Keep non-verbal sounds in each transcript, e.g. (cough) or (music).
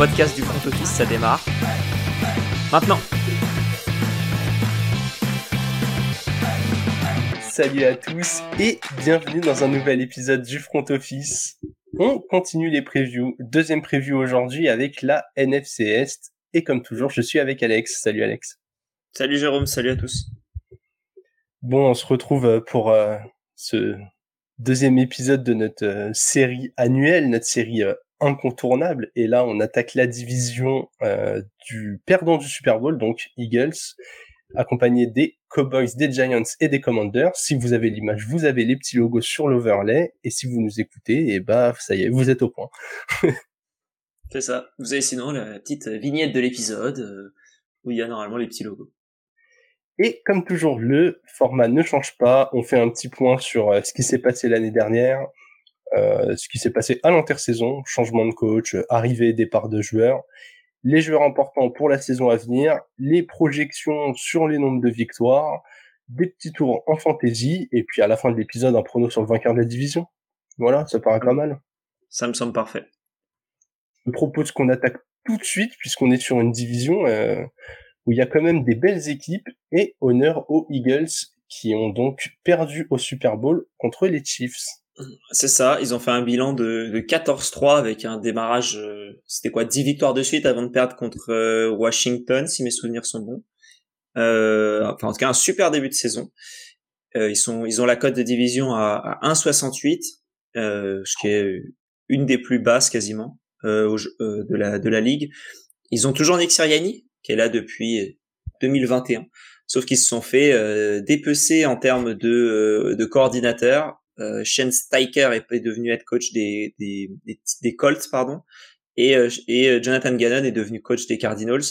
podcast du front office, ça démarre. Maintenant Salut à tous et bienvenue dans un nouvel épisode du front office. On continue les previews. Deuxième preview aujourd'hui avec la NFC Est. Et comme toujours, je suis avec Alex. Salut Alex. Salut Jérôme, salut à tous. Bon, on se retrouve euh, pour euh, ce deuxième épisode de notre euh, série annuelle, notre série incontournable. Et là, on attaque la division du perdant du Super Bowl, donc Eagles, accompagné des Cowboys, des Giants et des Commanders. Si vous avez l'image, vous avez les petits logos sur l'overlay. Et si vous nous écoutez, et eh bah ça y est, vous êtes au point. (laughs) C'est ça. Vous avez sinon la petite vignette de l'épisode où il y a normalement les petits logos. Et comme toujours, le format ne change pas. On fait un petit point sur euh, ce qui s'est passé l'année dernière, euh, ce qui s'est passé à l'intersaison, changement de coach, arrivée et départ de joueurs, les joueurs importants pour la saison à venir, les projections sur les nombres de victoires, des petits tours en fantasy, et puis à la fin de l'épisode, un prono sur le vainqueur de la division. Voilà, ça paraît pas mal. Ça me semble parfait. Je propose qu'on attaque tout de suite, puisqu'on est sur une division euh, où il y a quand même des belles équipes et honneur aux Eagles qui ont donc perdu au Super Bowl contre les Chiefs. C'est ça, ils ont fait un bilan de, 14-3 avec un démarrage, euh, c'était quoi, 10 victoires de suite avant de perdre contre euh, Washington, si mes souvenirs sont bons. Euh, enfin, en tout cas, un super début de saison. ils sont, ils ont la cote de division à, à 1,68, ce qui est une des plus basses quasiment de la de la ligue. Ils ont toujours Nick qui est là depuis 2021. Sauf qu'ils se sont fait dépecer en termes de, de coordinateur. Euh, Shane Steicher est, devenu head coach des, des, des, Colts, pardon, et, euh, et Jonathan Gannon est devenu coach des Cardinals.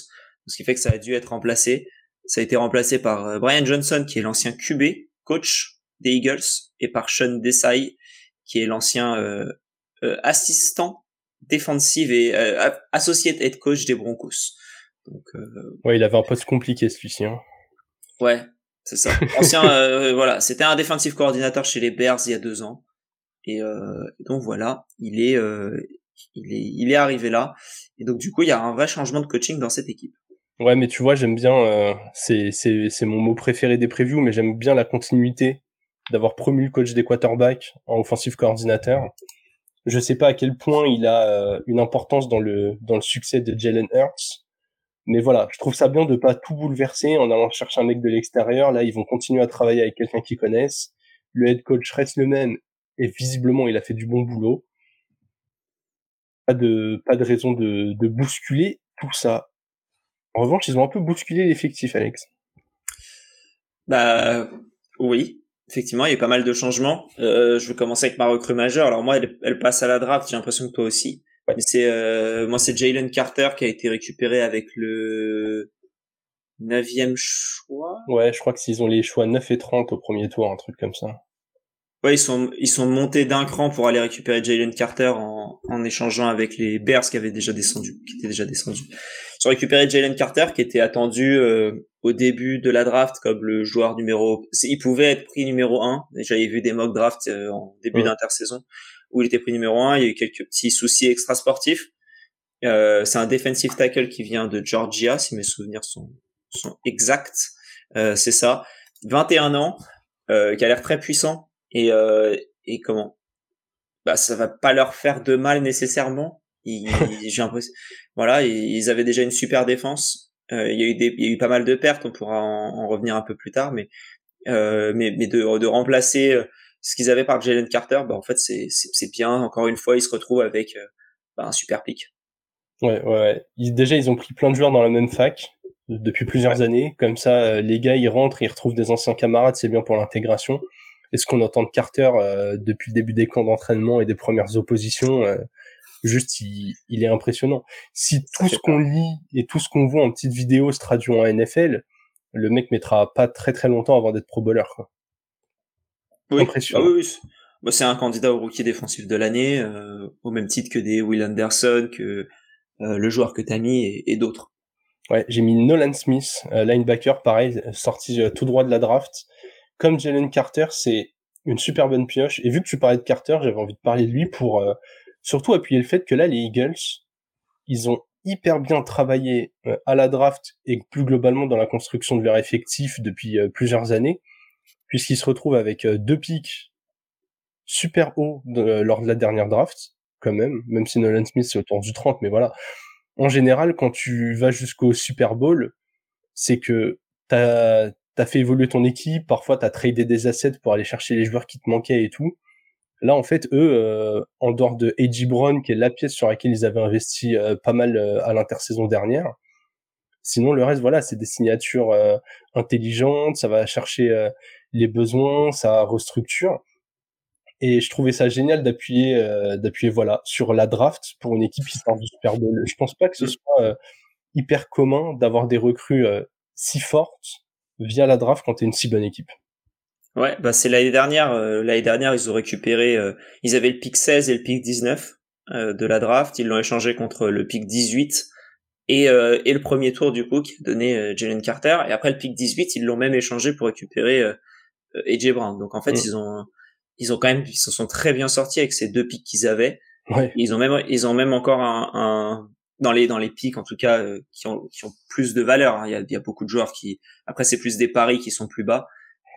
Ce qui fait que ça a dû être remplacé. Ça a été remplacé par Brian Johnson, qui est l'ancien QB, coach des Eagles, et par Sean Desai, qui est l'ancien assistant défensif et associé head coach des Broncos. Donc, euh... Ouais, il avait un poste compliqué celui-ci. Hein. Ouais, c'est ça. Ancien, (laughs) euh, voilà, c'était un défensif coordinateur chez les Bears il y a deux ans. Et euh, donc voilà, il est, euh, il est, il est arrivé là. Et donc du coup, il y a un vrai changement de coaching dans cette équipe. Ouais, mais tu vois, j'aime bien, c'est, c'est, c'est mon mot préféré des previews, mais j'aime bien la continuité d'avoir promu le coach des quarterbacks en offensive coordinateur. Je sais pas à quel point il a une importance dans le dans le succès de Jalen Hurts, mais voilà, je trouve ça bien de pas tout bouleverser en allant chercher un mec de l'extérieur. Là, ils vont continuer à travailler avec quelqu'un qu'ils connaissent. Le head coach reste le même et visiblement, il a fait du bon boulot. Pas de, pas de raison de, de bousculer tout ça. En revanche, ils ont un peu bousculé l'effectif, Alex. Bah oui, effectivement, il y a pas mal de changements. Euh, je vais commencer avec ma recrue majeure. Alors moi, elle, elle passe à la draft. J'ai l'impression que toi aussi. C'est euh, moi c'est Jalen Carter qui a été récupéré avec le neuvième choix. Ouais, je crois que s'ils ont les choix 9 et 30 au premier tour, un truc comme ça. Ouais, ils sont ils sont montés d'un cran pour aller récupérer Jalen Carter en, en échangeant avec les Bears qui avaient déjà descendu, qui étaient déjà descendus. Ils ont récupéré Jalen Carter qui était attendu euh, au début de la draft comme le joueur numéro. Il pouvait être pris numéro 1. J'avais vu des mock drafts euh, en début d'intersaison où il était pris numéro un. Il y a eu quelques petits soucis extrasportifs. Euh, c'est un defensive tackle qui vient de Georgia, si mes souvenirs sont, sont exacts. Euh, c'est ça. 21 ans, euh, qui a l'air très puissant. Et, euh, et comment? Bah, Ça va pas leur faire de mal nécessairement. (laughs) J'ai l'impression. Voilà, ils avaient déjà une super défense. Euh, il, y a eu des, il y a eu pas mal de pertes, on pourra en, en revenir un peu plus tard, mais, euh, mais, mais de, de remplacer ce qu'ils avaient par Jalen Carter, bah en fait c'est c'est bien. Encore une fois, ils se retrouvent avec euh, bah, un super pick. Ouais, ouais. Ils, déjà, ils ont pris plein de joueurs dans la même fac depuis plusieurs années. Comme ça, euh, les gars, ils rentrent, ils retrouvent des anciens camarades, c'est bien pour l'intégration. Et ce qu'on entend de Carter euh, depuis le début des camps d'entraînement et des premières oppositions, juste, il, il, est impressionnant. Si tout ce qu'on lit et tout ce qu'on voit en petites vidéos se traduit en NFL, le mec mettra pas très très longtemps avant d'être pro bowler. Quoi. Oui, ah oui, bah, c'est un candidat au rookie défensif de l'année, euh, au même titre que des Will Anderson, que euh, le joueur que t'as mis et, et d'autres. Ouais, j'ai mis Nolan Smith, euh, linebacker, pareil, sorti tout droit de la draft. Comme Jalen Carter, c'est une super bonne pioche. Et vu que tu parlais de Carter, j'avais envie de parler de lui pour surtout appuyer le fait que là, les Eagles, ils ont hyper bien travaillé euh, à la draft et plus globalement dans la construction de leur effectif depuis euh, plusieurs années, puisqu'ils se retrouvent avec euh, deux pics super hauts lors de la dernière draft, quand même, même si Nolan Smith c'est autour du 30, mais voilà. En général, quand tu vas jusqu'au Super Bowl, c'est que t'as as fait évoluer ton équipe, parfois t'as tradé des assets pour aller chercher les joueurs qui te manquaient et tout. Là, en fait, eux, euh, en dehors de A.J. Brown, qui est la pièce sur laquelle ils avaient investi euh, pas mal euh, à l'intersaison dernière, sinon le reste, voilà, c'est des signatures intelligentes, ça va chercher les besoins, ça restructure. Et je trouvais ça génial d'appuyer, d'appuyer voilà, sur la draft pour une équipe qui sort du Super Bowl. Je pense pas que ce mm. soit hyper commun d'avoir des recrues si fortes via la draft quand tu es une si bonne équipe. Ouais, bah c'est l'année dernière. Euh, l'année dernière, ils ont récupéré. Euh, ils avaient le pic 16 et le pic 19 euh, de la draft. Ils l'ont échangé contre le pic 18 et, et le premier tour du coup qui a donné Jalen Carter. Et après le pic 18, ils l'ont même échangé pour récupérer AJ Brown. Donc en fait, mm. ils ont ils ont quand même ils se sont très bien sortis avec ces deux pics qu'ils avaient. Ouais. Ils ont même ils ont même encore un, un dans les dans les pics en tout cas qui ont qui ont plus de valeur. Hein. Il, y a, il y a beaucoup de joueurs qui après c'est plus des paris qui sont plus bas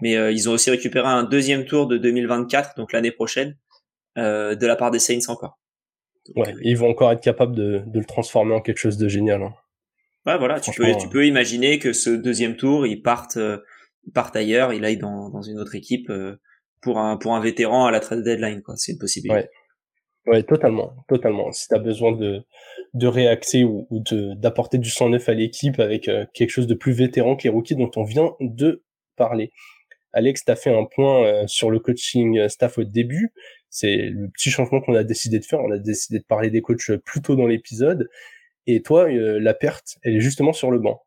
mais euh, ils ont aussi récupéré un deuxième tour de 2024, donc l'année prochaine, euh, de la part des Saints encore. ouais, euh, ils vont encore être capables de, de, le transformer en quelque chose de génial. Hein. Ouais, voilà, tu peux, tu peux imaginer que ce deuxième tour, ils partent, ils partent ailleurs, il aille dans, dans une autre équipe pour un pour un vétéran à la trade deadline, quoi. C'est une possibilité. Ouais. Totalement, totalement. Si tu besoin de, de réaxer ou, ou d'apporter du sang neuf à l'équipe avec quelque chose de plus vétéran que les rookies dont on vient de parler. Alex, tu fait un point euh, sur le coaching euh, staff au début. C'est le petit changement qu'on a décidé de faire. On a décidé de parler des coachs euh, plus tôt dans l'épisode. Et toi, la perte, elle est justement sur le banc.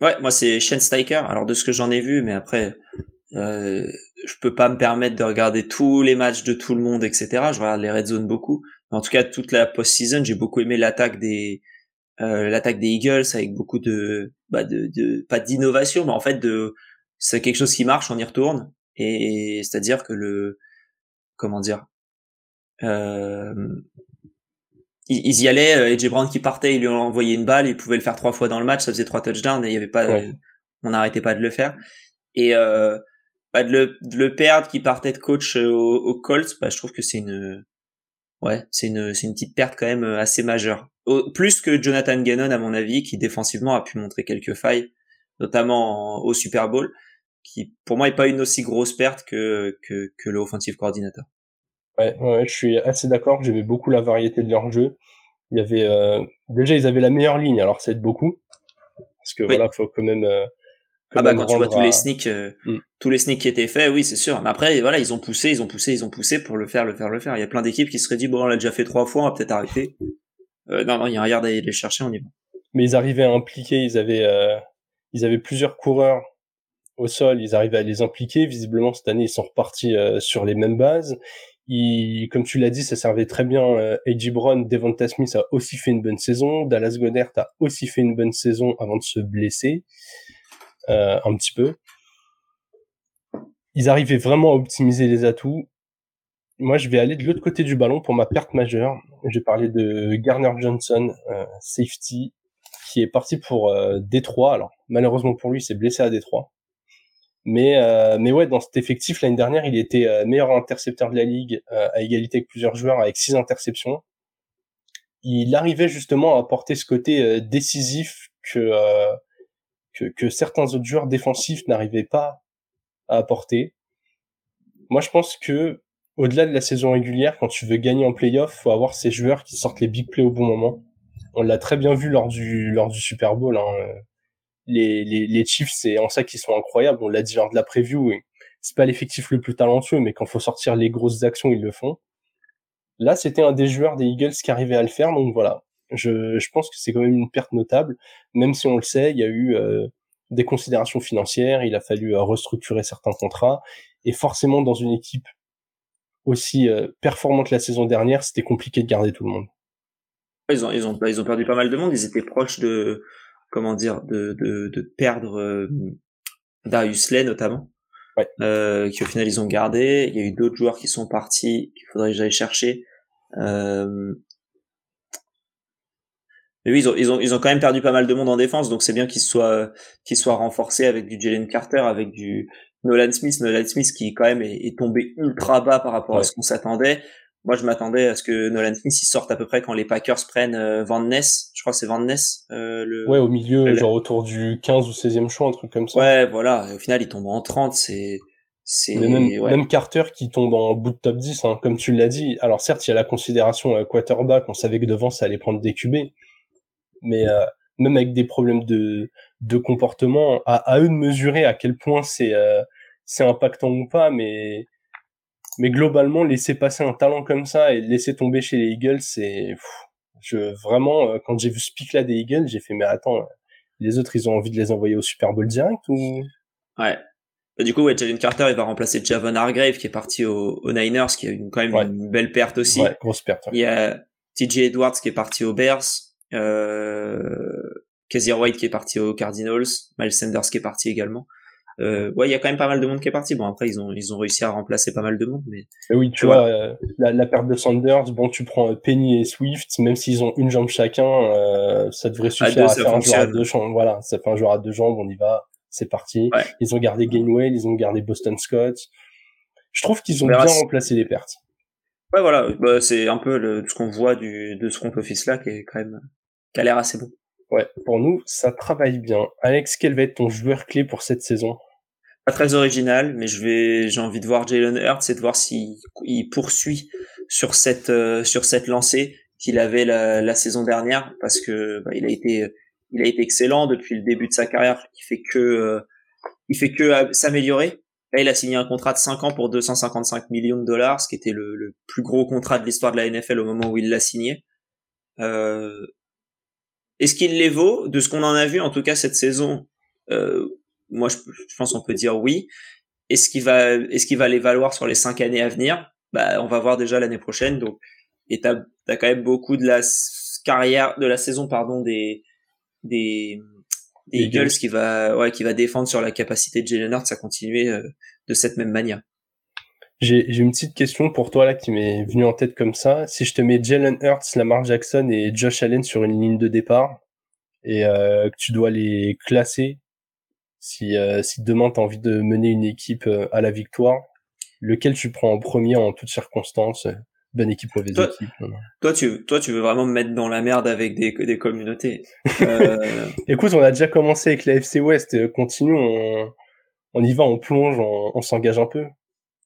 Ouais, moi c'est Shane Steicher. Alors de ce que j'en ai vu, mais après, euh, je peux pas me permettre de regarder tous les matchs de tout le monde, etc. Je regarde les red zone beaucoup. en tout cas, toute la post-season, j'ai beaucoup aimé l'attaque des euh, l'attaque des Eagles avec beaucoup de, bah de, de pas d'innovation, mais en fait de c'est quelque chose qui marche, on y retourne. Et c'est-à-dire que le, comment dire, euh, ils, y allaient, euh, AJ Brown qui partait, ils lui ont envoyé une balle, il pouvait le faire trois fois dans le match, ça faisait trois touchdowns et il y avait pas, on n'arrêtait pas de le faire. Et euh, bah, de, le, de le perdre, qui partait de coach au, au Colts, bah, je trouve que c'est une, ouais, c'est une, c'est une petite perte quand même assez majeure. plus que Jonathan Gannon à mon avis, qui défensivement a pu montrer quelques failles, notamment au Super Bowl qui pour moi est pas une aussi grosse perte que que, que le offensive coordinateur. Ouais, ouais, je suis assez d'accord. J'aimais beaucoup la variété de leur jeu. Il y avait euh, déjà ils avaient la meilleure ligne, alors ça aide beaucoup parce que voilà, faut quand même. Euh, ah bah quand tu vois tous les sneaks, euh, mm. tous les sneaks qui étaient faits, oui c'est sûr. Mais après voilà, ils ont poussé, ils ont poussé, ils ont poussé pour le faire, le faire, le faire. Il y a plein d'équipes qui se seraient dit bon on l'a déjà fait trois fois, on va peut-être arrêter. Euh, non non, il y a rien d'aller les chercher, on y va. Mais ils arrivaient à impliquer, ils avaient euh, ils avaient plusieurs coureurs au sol, ils arrivaient à les impliquer. Visiblement, cette année, ils sont repartis euh, sur les mêmes bases. Ils, comme tu l'as dit, ça servait très bien. Euh, A.J. Brown, Devonta Smith a aussi fait une bonne saison. Dallas Goddard a aussi fait une bonne saison avant de se blesser euh, un petit peu. Ils arrivaient vraiment à optimiser les atouts. Moi, je vais aller de l'autre côté du ballon pour ma perte majeure. Je vais parler de Garner Johnson, euh, safety, qui est parti pour euh, Détroit. Alors, malheureusement pour lui, il s'est blessé à Détroit. Mais, euh, mais ouais, dans cet effectif, l'année dernière, il était euh, meilleur intercepteur de la ligue, euh, à égalité avec plusieurs joueurs, avec six interceptions. Il arrivait justement à apporter ce côté décisif que, que, que certains autres joueurs défensifs n'arrivaient pas à apporter. Moi, je pense que au-delà de la saison régulière, quand tu veux gagner en playoff, faut avoir ces joueurs qui sortent les big plays au bon moment. On l'a très bien vu lors du lors du Super Bowl. Hein les, les, les Chiefs, c'est en ça qu'ils sont incroyables. On l'a dit lors de la preview. C'est pas l'effectif le plus talentueux, mais quand faut sortir les grosses actions, ils le font. Là, c'était un des joueurs des Eagles qui arrivait à le faire. Donc voilà, je, je pense que c'est quand même une perte notable, même si on le sait, il y a eu euh, des considérations financières, il a fallu euh, restructurer certains contrats, et forcément dans une équipe aussi euh, performante la saison dernière, c'était compliqué de garder tout le monde. Ils ont, ils ont, ils ont perdu pas mal de monde. Ils étaient proches de, comment dire, de, de, de perdre euh, Darius Lay notamment, ouais. euh, qui au final ils ont gardé. Il y a eu d'autres joueurs qui sont partis, qu'il faudrait que j'aille chercher. Euh, Mais oui, ils ont, ils ont, ils ont quand même perdu pas mal de monde en défense, donc c'est bien qu'ils soient, qu'ils soient renforcés avec du Jalen Carter, avec du Nolan Smith. Nolan Smith qui quand même est, tombé ultra bas par rapport à ce qu'on s'attendait. Moi, je m'attendais à ce que Nolan Smith il sorte à peu près quand les Packers prennent euh, Van Ness. Je crois que c'est Van Ness. Euh, le, ouais, au milieu, genre autour du 15 ou 16e choix, un truc comme ça. Ouais, voilà. au final, il tombe en 30. C'est c'est même, Carter qui tombe en bout de top 10, hein, comme tu l'as dit. Alors certes, il y a la considération euh, quarterback, on savait que devant ça allait prendre des QB, mais euh, même avec des problèmes de, de comportement, à, à eux de mesurer à quel point c'est euh, c'est impactant ou pas, mais mais globalement laisser passer un talent comme ça et laisser tomber chez les Eagles, c'est je vraiment euh, quand j'ai vu ce pic là des Eagles, j'ai fait mais attends, les autres ils ont envie de les envoyer au Super Bowl direct ou? Ouais, bah, du coup, ouais, Jalen Carter, il va remplacer Javon Hargrave qui est parti aux, Niners, qui a une, quand même une belle perte aussi. Ouais, grosse perte. Il y a TJ Edwards qui est parti aux Bears, euh, Kazir White qui est parti aux Cardinals, Miles Sanders qui est parti également. Euh, ouais, il y a quand même pas mal de monde qui est parti. Bon, après, ils ont, ils ont réussi à remplacer pas mal de monde, mais. Et oui, tu vois, euh, la, la, perte de Sanders, bon, tu prends Penny et Swift, même s'ils ont une jambe chacun, euh, ça devrait suffire à, faire un joueur à deux jambes. Voilà, ça fait un joueur à deux jambes, on y va c'est parti. Ils ont gardé Gainwell, ils ont gardé Boston Scott. Je trouve qu'ils ont bien remplacé les pertes. Ouais, voilà, bah, c'est un peu le, ce qu'on voit du, de ce front office là qui est quand même, qui a l'air assez bon. Ouais, pour nous, ça travaille bien. Alex, quel va être ton joueur clé pour cette saison? Pas très original, mais je vais, j'ai envie de voir Jalen Hurts et de voir s'il il poursuit sur cette, euh, sur cette lancée qu'il avait la, la, saison dernière, parce que bah, il a été il a été excellent depuis le début de sa carrière. Il fait que, euh, il fait que euh, s'améliorer. Là, il a signé un contrat de 5 ans pour 255 millions de dollars, ce qui était le, le plus gros contrat de l'histoire de la NFL au moment où il l'a signé. Euh, Est-ce qu'il les vaut? De ce qu'on en a vu, en tout cas cette saison, euh, moi je, je pense qu'on peut dire oui. Est-ce qu'il va, est-ce qu'il va les valoir sur les cinq années à venir? Bah, on va voir déjà l'année prochaine. Donc, et t'as as quand même beaucoup de la carrière, de la saison pardon des des, des Eagles, qui va ouais qui va défendre sur la capacité de Jalen Hurts à continuer euh, de cette même manière. J'ai une petite question pour toi là qui m'est venue en tête comme ça. Si je te mets Jalen Hurts, Lamar Jackson et Josh Allen sur une ligne de départ et euh, que tu dois les classer, si, euh, si demain tu as envie de mener une équipe à la victoire, lequel tu prends en premier en toutes circonstances bonne équipe, mauvaise toi, équipe. Toi, tu, toi, tu veux vraiment me mettre dans la merde avec des, des communautés. Euh... (laughs) Écoute, on a déjà commencé avec la FC West. Euh, continue, on, on y va, on plonge, on, on s'engage un peu.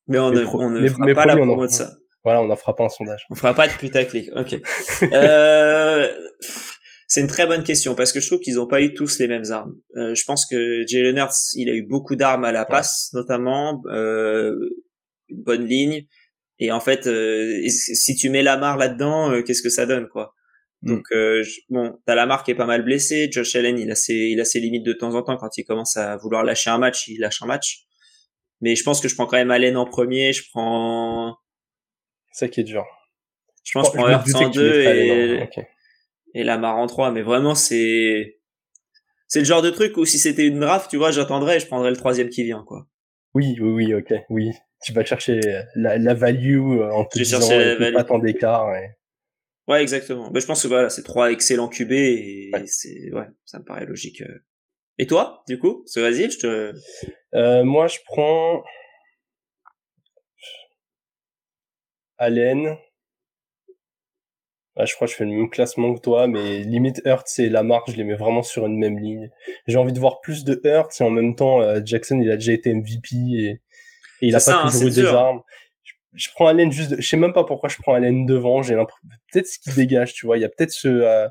Mais on ne, on ne fera pas la promo de ça. Voilà, on n'en fera pas un sondage. On fera pas de putaclic. Ok. (laughs) euh, c'est une très bonne question parce que je trouve qu'ils n'ont pas eu tous les mêmes armes. Euh, je pense que Jalen Hurts, il a eu beaucoup d'armes à la passe, notamment euh, une bonne ligne. Et en fait, euh, si tu mets Lamar là-dedans, euh, qu'est-ce que ça donne, quoi? Mm. Donc euh, bon, t'as Lamar qui est pas mal blessé. Josh Allen, il a ses, il a ses limites de temps en temps quand il commence à vouloir lâcher un match, il lâche un match. Mais je pense que je prends quand même Allen en premier. Je prends. Ça qui est dur. Je pense que je prends Hurts en deux et... et Lamar en trois. Mais vraiment, c'est c'est le genre de truc où si c'était une draft, tu vois, j'attendrais et je prendrais le troisième qui vient, quoi. Oui, oui, oui, ok, oui tu vas chercher la, la value euh, en te disant pas tant d'écart. Ouais. ouais, exactement. Mais je pense que voilà, c'est trois excellents QB et c'est ouais, ça me paraît logique. Euh. Et toi, du coup, vas-y, je te. Euh, moi, je prends Allen. Je crois que je fais le même classement que toi, mais limite Hurts et Lamar, je les mets vraiment sur une même ligne. J'ai envie de voir plus de Hurts et en même temps, Jackson, il a déjà été MVP et et il a pas hein, toujours eu des armes. Je, prends Allen juste, je sais même pas pourquoi je prends Allen devant. J'ai l'impression, peut-être ce qui dégage, tu vois. Il y a peut-être ce, euh,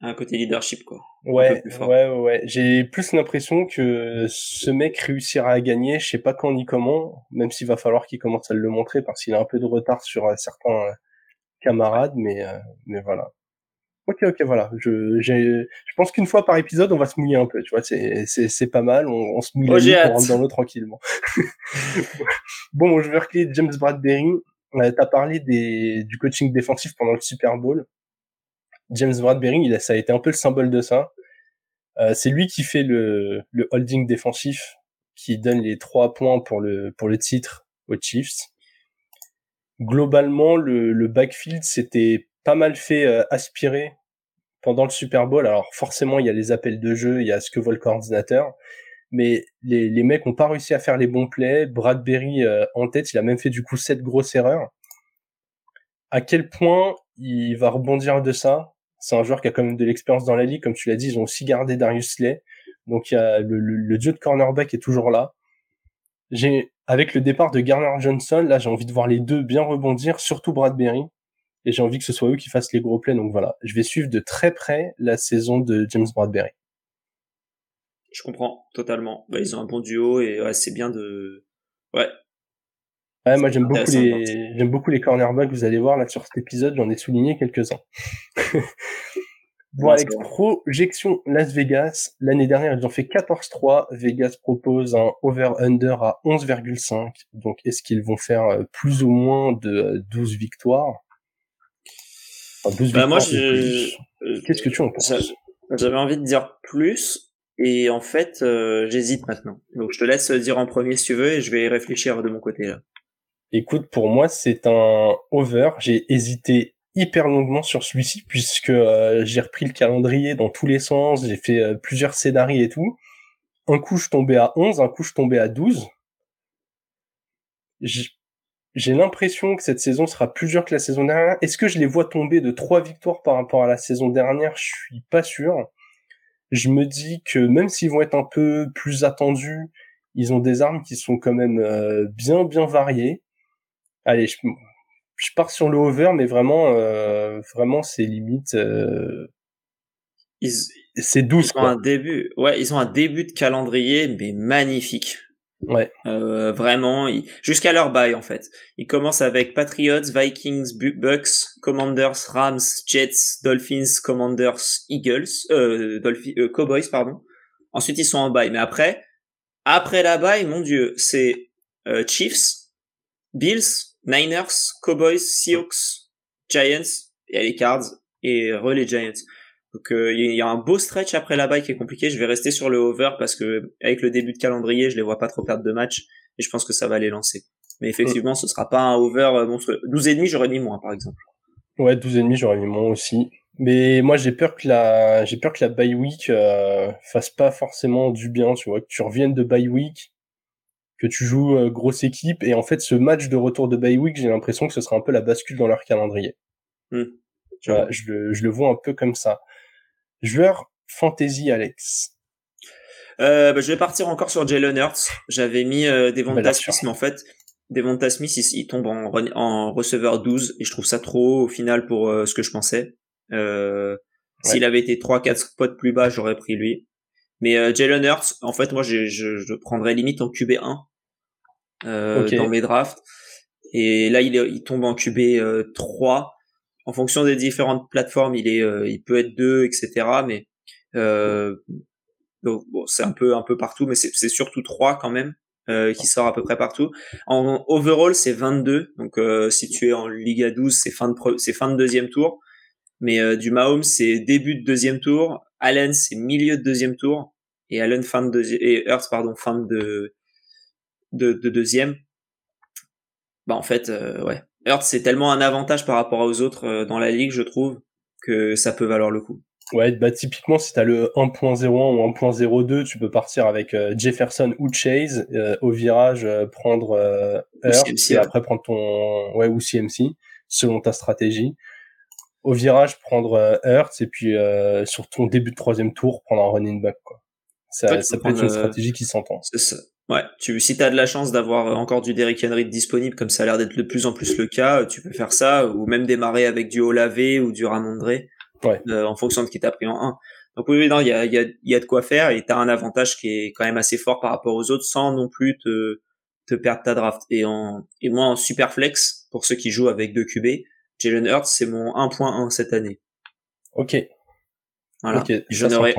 un côté leadership, quoi. Ouais, ouais, ouais. J'ai plus l'impression que ce mec réussira à gagner, je sais pas quand ni comment, même s'il va falloir qu'il commence à le montrer parce qu'il a un peu de retard sur euh, certains euh, camarades, mais, mais voilà. Ok, ok, voilà. Je, je pense qu'une fois par épisode, on va se mouiller un peu. Tu vois, c'est, c'est, c'est pas mal. On, se mouille oh, rentre dans l'eau tranquillement. (laughs) bon, mon joueur clé, James Bradbury. Euh, T'as parlé des, du coaching défensif pendant le Super Bowl. James Bradbury, il a, ça a été un peu le symbole de ça. Euh, c'est lui qui fait le, le holding défensif, qui donne les trois points pour le, pour le titre aux Chiefs. Globalement, le, backfield, c'était pas mal fait euh, aspirer pendant le Super Bowl, alors forcément il y a les appels de jeu, il y a ce que voit le coordinateur, mais les, les mecs ont pas réussi à faire les bons plays. Bradbury euh, en tête, il a même fait du coup sept grosses erreurs. À quel point il va rebondir de ça? C'est un joueur qui a quand même de l'expérience dans la ligue, comme tu l'as dit. Ils ont aussi gardé Darius Slay, donc il y a le, le, dieu de cornerback est toujours là. J'ai avec le départ de Garner Johnson, là j'ai envie de voir les deux bien rebondir, surtout Bradbury. Et j'ai envie que ce soit eux qui fassent les gros plays. Donc voilà, je vais suivre de très près la saison de James Bradbury. Je comprends totalement. Bah, ils ont un bon duo et ouais, c'est bien de. Ouais. Ouais, moi j'aime beaucoup les j'aime beaucoup les cornerbacks. Vous allez voir là sur cet épisode, j'en ai souligné quelques-uns. (laughs) bon, avec projection Las Vegas, l'année dernière ils ont fait 14-3. Vegas propose un over/under à 11,5. Donc est-ce qu'ils vont faire euh, plus ou moins de 12 euh, victoires? Enfin, 12 bah, victoires moi, Qu'est-ce que tu en penses? J'avais envie de dire plus et en fait, euh, j'hésite maintenant. Donc je te laisse dire en premier si tu veux et je vais réfléchir de mon côté là. Écoute, pour moi, c'est un over. J'ai hésité hyper longuement sur celui-ci puisque euh, j'ai repris le calendrier dans tous les sens, j'ai fait euh, plusieurs scénarios et tout. Un coup, je tombais à 11, un coup, je tombais à 12. J'ai l'impression que cette saison sera plus dure que la saison dernière. Est-ce que je les vois tomber de trois victoires par rapport à la saison dernière? Je suis pas sûr je me dis que même s'ils vont être un peu plus attendus, ils ont des armes qui sont quand même euh, bien bien variées. Allez, je, je, pars sur le over, mais vraiment, euh, vraiment, c'est limite. Euh, c'est 12 ils ont un début, ouais, ils ont un début de calendrier, mais magnifique. Ouais. Euh, vraiment, jusqu'à leur bail en fait. Ils commencent avec Patriots, Vikings, Bucks, Commanders, Rams, Jets, Dolphins, Commanders, Eagles, euh, euh, Cowboys pardon. Ensuite ils sont en bail, mais après, après la bail, mon dieu, c'est euh, Chiefs, Bills, Niners, Cowboys, Seahawks, Giants, et les Cards et relais Giants. Donc euh, il y a un beau stretch après la bye qui est compliqué. Je vais rester sur le over parce que avec le début de calendrier, je les vois pas trop perdre de match et je pense que ça va les lancer. Mais effectivement, ce sera pas un over euh, monstrueux. 12 et demi, j'aurais mis moins par exemple. Ouais, 12 et demi, j'aurais mis moins aussi. Mais moi, j'ai peur que la j'ai peur que la bye week euh, fasse pas forcément du bien, tu vois, que tu reviennes de bye week, que tu joues grosse équipe et en fait ce match de retour de bye week, j'ai l'impression que ce sera un peu la bascule dans leur calendrier. Hmm. Tu vois, je le, je le vois un peu comme ça. Joueur fantasy, Alex. Euh, bah, je vais partir encore sur Jalen Hurts. J'avais mis euh, Devonta Smith, mais en fait, Devonta Smith, il, tombe en, en, receveur 12 et je trouve ça trop au final pour euh, ce que je pensais. Euh, S'il avait été 3-4 spots plus bas, j'aurais pris lui. Mais euh, Jalen Hurts, en fait, moi, je, je, je prendrais limite en QB1 euh, dans mes drafts. Et là, il, il tombe en QB 3 en fonction des différentes plateformes, il est, euh, il peut être deux, etc. Mais euh, bon, c'est un peu, un peu partout, mais c'est surtout trois quand même. Euh, qui sort à peu près partout. En overall, c'est 22. Donc, euh, si tu es en Liga 12, c'est fin de c'est fin de deuxième tour. Mais euh, du Mahomes, c'est début de deuxième tour. Allen, c'est milieu de deuxième tour. Et Allen fin de deuxième et Earth, pardon, fin de de, de deuxième. Bah en fait, euh, ouais, Hurt, c'est tellement un avantage par rapport aux autres euh, dans la ligue, je trouve, que ça peut valoir le coup. Ouais, bah typiquement, si t'as le 1.01 ou 1.02, tu peux partir avec euh, Jefferson ou Chase, euh, au virage prendre Hurt, et après prendre ton... Ouais, ou CMC, selon ta stratégie. Au virage, prendre Hurt, et puis sur ton début de troisième tour, prendre un running back, quoi. Ça, ça peut être une stratégie qui s'entend. Ouais, tu, si tu as de la chance d'avoir euh, encore du Derrick Henry disponible, comme ça a l'air d'être de plus en plus le cas, euh, tu peux faire ça, ou même démarrer avec du Olavé ou du Ramondré, ouais. euh, en fonction de qui t'a pris en 1. Donc oui, non, il y a, y, a, y a de quoi faire, et tu as un avantage qui est quand même assez fort par rapport aux autres, sans non plus te, te perdre ta draft. Et, en, et moi, en super flex, pour ceux qui jouent avec deux QB, Jalen Hurts, c'est mon 1.1 cette année. Ok. Voilà. je n'aurais,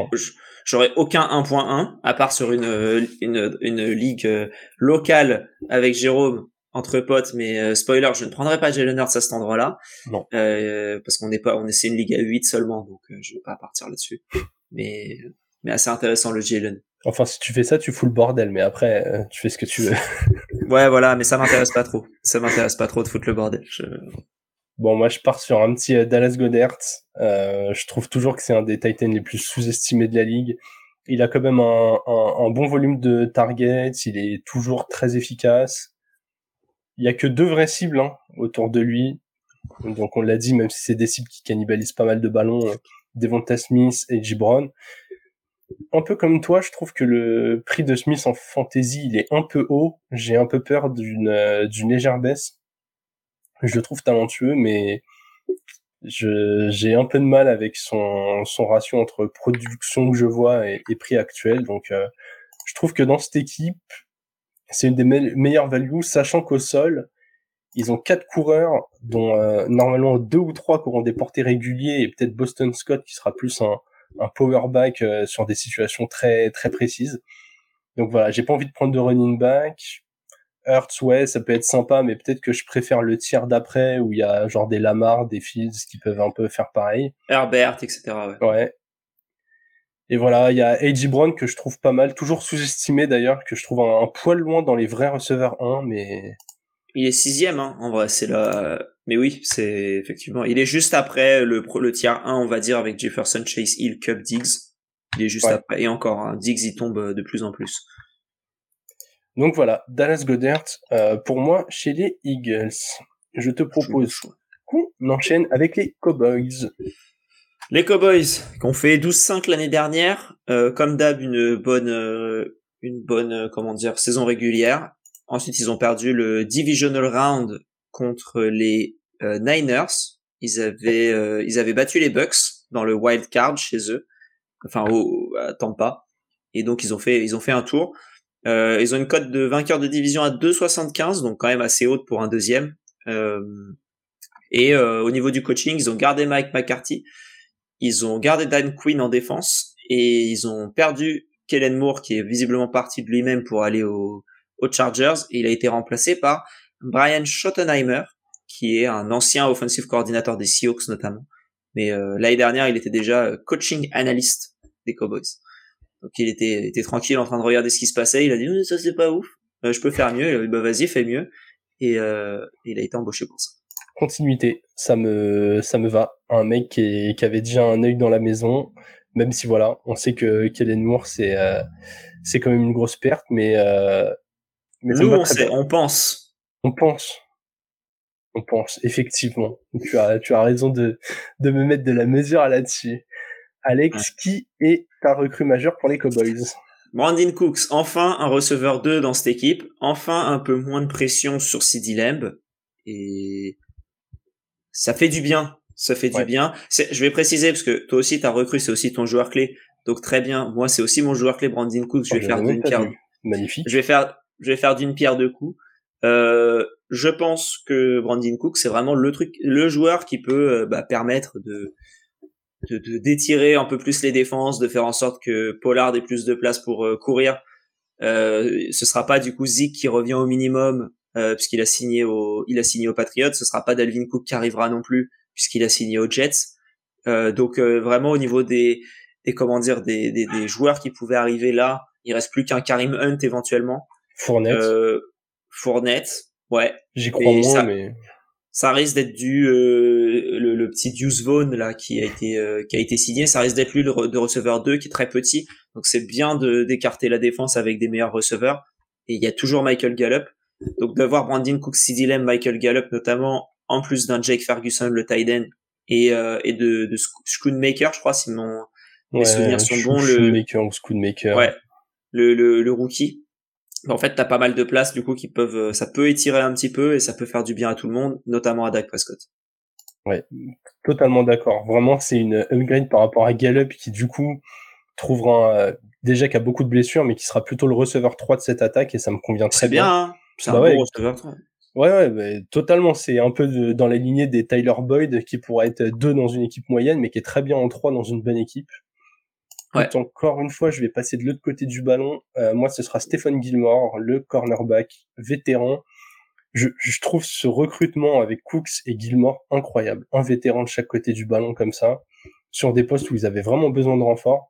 j'aurais aucun 1.1 à part sur une une, une ligue euh, locale avec Jérôme entre potes mais euh, spoiler je ne prendrai pas Jalen Hurts à cet endroit-là. Non. Euh, parce qu'on n'est pas on essaie une ligue à 8 seulement donc euh, je vais pas partir là-dessus. Mais mais assez intéressant le Jalen. Enfin si tu fais ça tu fous le bordel mais après tu fais ce que tu veux. Ouais voilà mais ça m'intéresse pas trop. Ça m'intéresse pas trop de foutre le bordel. Je... Bon, moi, je pars sur un petit euh, Dallas Goddard. Euh, je trouve toujours que c'est un des Titans les plus sous-estimés de la ligue. Il a quand même un, un, bon volume de targets. Il est toujours très efficace. Il y a que deux vraies cibles hein, autour de lui. Donc, on l'a dit, même si c'est des cibles qui cannibalisent pas mal de ballons, euh, Devonta Smith et Gibron. Un peu comme toi, je trouve que le prix de Smith en fantasy, il est un peu haut. J'ai un peu peur d'une d'une légère baisse je le trouve talentueux, mais j'ai un peu de mal avec son, son ratio entre production que je vois et, prix actuel. Donc, euh, je trouve que dans cette équipe, c'est une des meilleures values, sachant qu'au sol, ils ont quatre coureurs, dont euh, normalement deux ou trois qui auront des portées réguliers, et peut-être Boston Scott qui sera plus un, un power back euh, sur des situations très très précises. Donc voilà, j'ai pas envie de prendre de running back. Hurts, ouais, ça peut être sympa, mais peut-être que je préfère le tiers d'après où il y a genre des Lamar, des Fields qui peuvent un peu faire pareil. Herbert, etc. Ouais. ouais. Et voilà, il y a A.J. Brown que je trouve pas mal, toujours sous-estimé d'ailleurs, que je trouve un, poil loin dans les vrais receveurs 1, mais... Il est sixième, hein, en vrai, c'est là... Mais oui, c'est effectivement... Il est juste après le, le tiers 1, on va dire, avec Jefferson, Chase Hill, Cup, Diggs. Il est juste après. Et encore, hein, Diggs, il tombe de plus en plus. Donc voilà, Dallas Goddard, euh, pour moi, chez les Eagles. Je te propose qu'on enchaîne avec les Cowboys. Les Cowboys, qui ont fait 12-5 l'année dernière, euh, comme d'hab, une bonne, euh, une bonne, comment dire, saison régulière. Ensuite, ils ont perdu le divisional round contre les Niners. Ils avaient, ils avaient battu les Bucks dans le wild card chez eux, enfin au à Tampa. Et donc ils ont fait, ils ont fait un tour. Euh, ils ont une cote de vainqueur de division à 2,75, donc quand même assez haute pour un deuxième. Euh, et euh, au niveau du coaching, ils ont gardé Mike McCarthy, ils ont gardé Dan Quinn en défense, et ils ont perdu Kellen Moore, qui est visiblement parti de lui-même pour aller aux Chargers, et il a été remplacé par Brian Schottenheimer, qui est un ancien offensive coordinateur des Seahawks notamment. Mais l'année dernière, il était déjà coaching analyst des Cowboys. Donc il était, était tranquille en train de regarder ce qui se passait. Il a dit ça c'est pas ouf, euh, je peux faire mieux. Il a dit bah vas-y fais mieux. Et euh, il a été embauché pour ça. Continuité, ça me ça me va. Un mec qui, qui avait déjà un œil dans la maison, même si voilà, on sait que Kellen Moore c'est euh, c'est quand même une grosse perte, mais euh, mais nous on, sait, on pense. On pense. On pense effectivement. Tu as tu as raison de de me mettre de la mesure là-dessus. Alex, qui est ta recrue majeure pour les Cowboys? Brandon Cooks, enfin un receveur 2 dans cette équipe, enfin un peu moins de pression sur CD Lamb, et ça fait du bien, ça fait du bien. Je vais préciser, parce que toi aussi ta recrue, c'est aussi ton joueur clé, donc très bien, moi c'est aussi mon joueur clé, Brandon Cooks, je vais oh, faire d'une pierre... Magnifique. Je vais faire, je vais faire d'une pierre deux coups. Euh, je pense que Brandon Cooks, c'est vraiment le truc, le joueur qui peut euh, bah, permettre de de d'étirer un peu plus les défenses, de faire en sorte que Pollard ait plus de place pour euh, courir. Euh, ce sera pas du coup Zeke qui revient au minimum euh, puisqu'il a signé au il a signé aux Patriots. Ce sera pas Dalvin Cook qui arrivera non plus puisqu'il a signé aux Jets. Euh, donc euh, vraiment au niveau des des comment dire des, des, des joueurs qui pouvaient arriver là, il reste plus qu'un Karim Hunt éventuellement. Fournette. Fournette, ouais. J'y crois moins, mais ça risque d'être du euh, le, le, petit Deuce Vaughn là qui a été euh, qui a été signé, ça risque d'être lui le de receveur 2 qui est très petit. Donc c'est bien de d'écarter la défense avec des meilleurs receveurs et il y a toujours Michael Gallup. Donc d'avoir Brandon Cook, CD Lamb, Michael Gallup notamment en plus d'un Jake Ferguson le tight end et euh, et de de Schoonmaker, je crois si mon mes souvenirs sont bons le Schoonmaker ou Schoonmaker. Ouais. Le, le le rookie en fait, t'as pas mal de places du coup qui peuvent, euh, ça peut étirer un petit peu et ça peut faire du bien à tout le monde, notamment à Dak Prescott. Ouais, totalement d'accord. Vraiment, c'est une upgrade par rapport à Gallup qui du coup trouvera euh, déjà qui a beaucoup de blessures, mais qui sera plutôt le receveur 3 de cette attaque et ça me convient très bien. bien. Hein c'est bah un bon receveur 3. Ouais, ouais, totalement. C'est un peu dans la lignée des Tyler Boyd qui pourrait être deux dans une équipe moyenne, mais qui est très bien en trois dans une bonne équipe. Encore une fois, je vais passer de l'autre côté du ballon. Euh, moi, ce sera Stephen Gilmore, le cornerback vétéran. Je, je, trouve ce recrutement avec Cooks et Gilmore incroyable. Un vétéran de chaque côté du ballon comme ça, sur des postes où ils avaient vraiment besoin de renfort.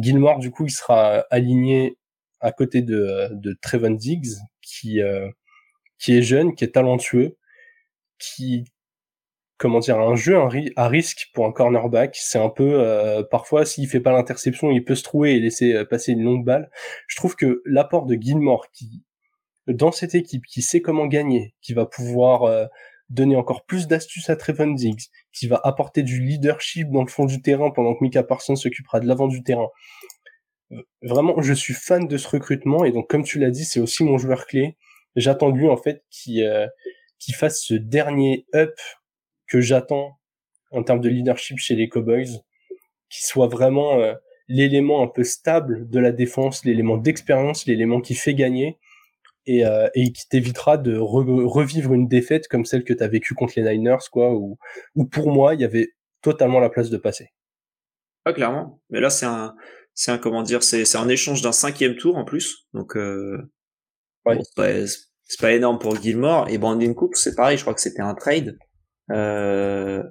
Gilmore, du coup, il sera aligné à côté de, de Trevon Diggs, qui, euh, qui est jeune, qui est talentueux, qui comment dire un jeu à risque pour un cornerback. C'est un peu parfois s'il fait pas l'interception, il peut se trouver et laisser passer une longue balle. Je trouve que l'apport de Gilmore qui dans cette équipe qui sait comment gagner, qui va pouvoir donner encore plus d'astuces à Trevon Diggs, qui va apporter du leadership dans le fond du terrain pendant que Mika Parsons s'occupera de l'avant du terrain. Vraiment, je suis fan de ce recrutement et donc comme tu l'as dit, c'est aussi mon joueur clé. J'attends lui en fait qui euh, fasse ce dernier up que j'attends en termes de leadership chez les Cowboys, qui soit vraiment euh, l'élément un peu stable de la défense, l'élément d'expérience, l'élément qui fait gagner et, euh, et qui t'évitera de revivre une défaite comme celle que tu as vécue contre les Niners, quoi, où, où pour moi, il y avait totalement la place de passer. Ah, clairement. Mais là, c'est un, c'est un, comment dire, c'est, un échange d'un cinquième tour en plus. Donc, euh, ouais. c'est, pas, c'est pas énorme pour Gilmore. Et Brandon Cook, c'est pareil, je crois que c'était un trade. Euh,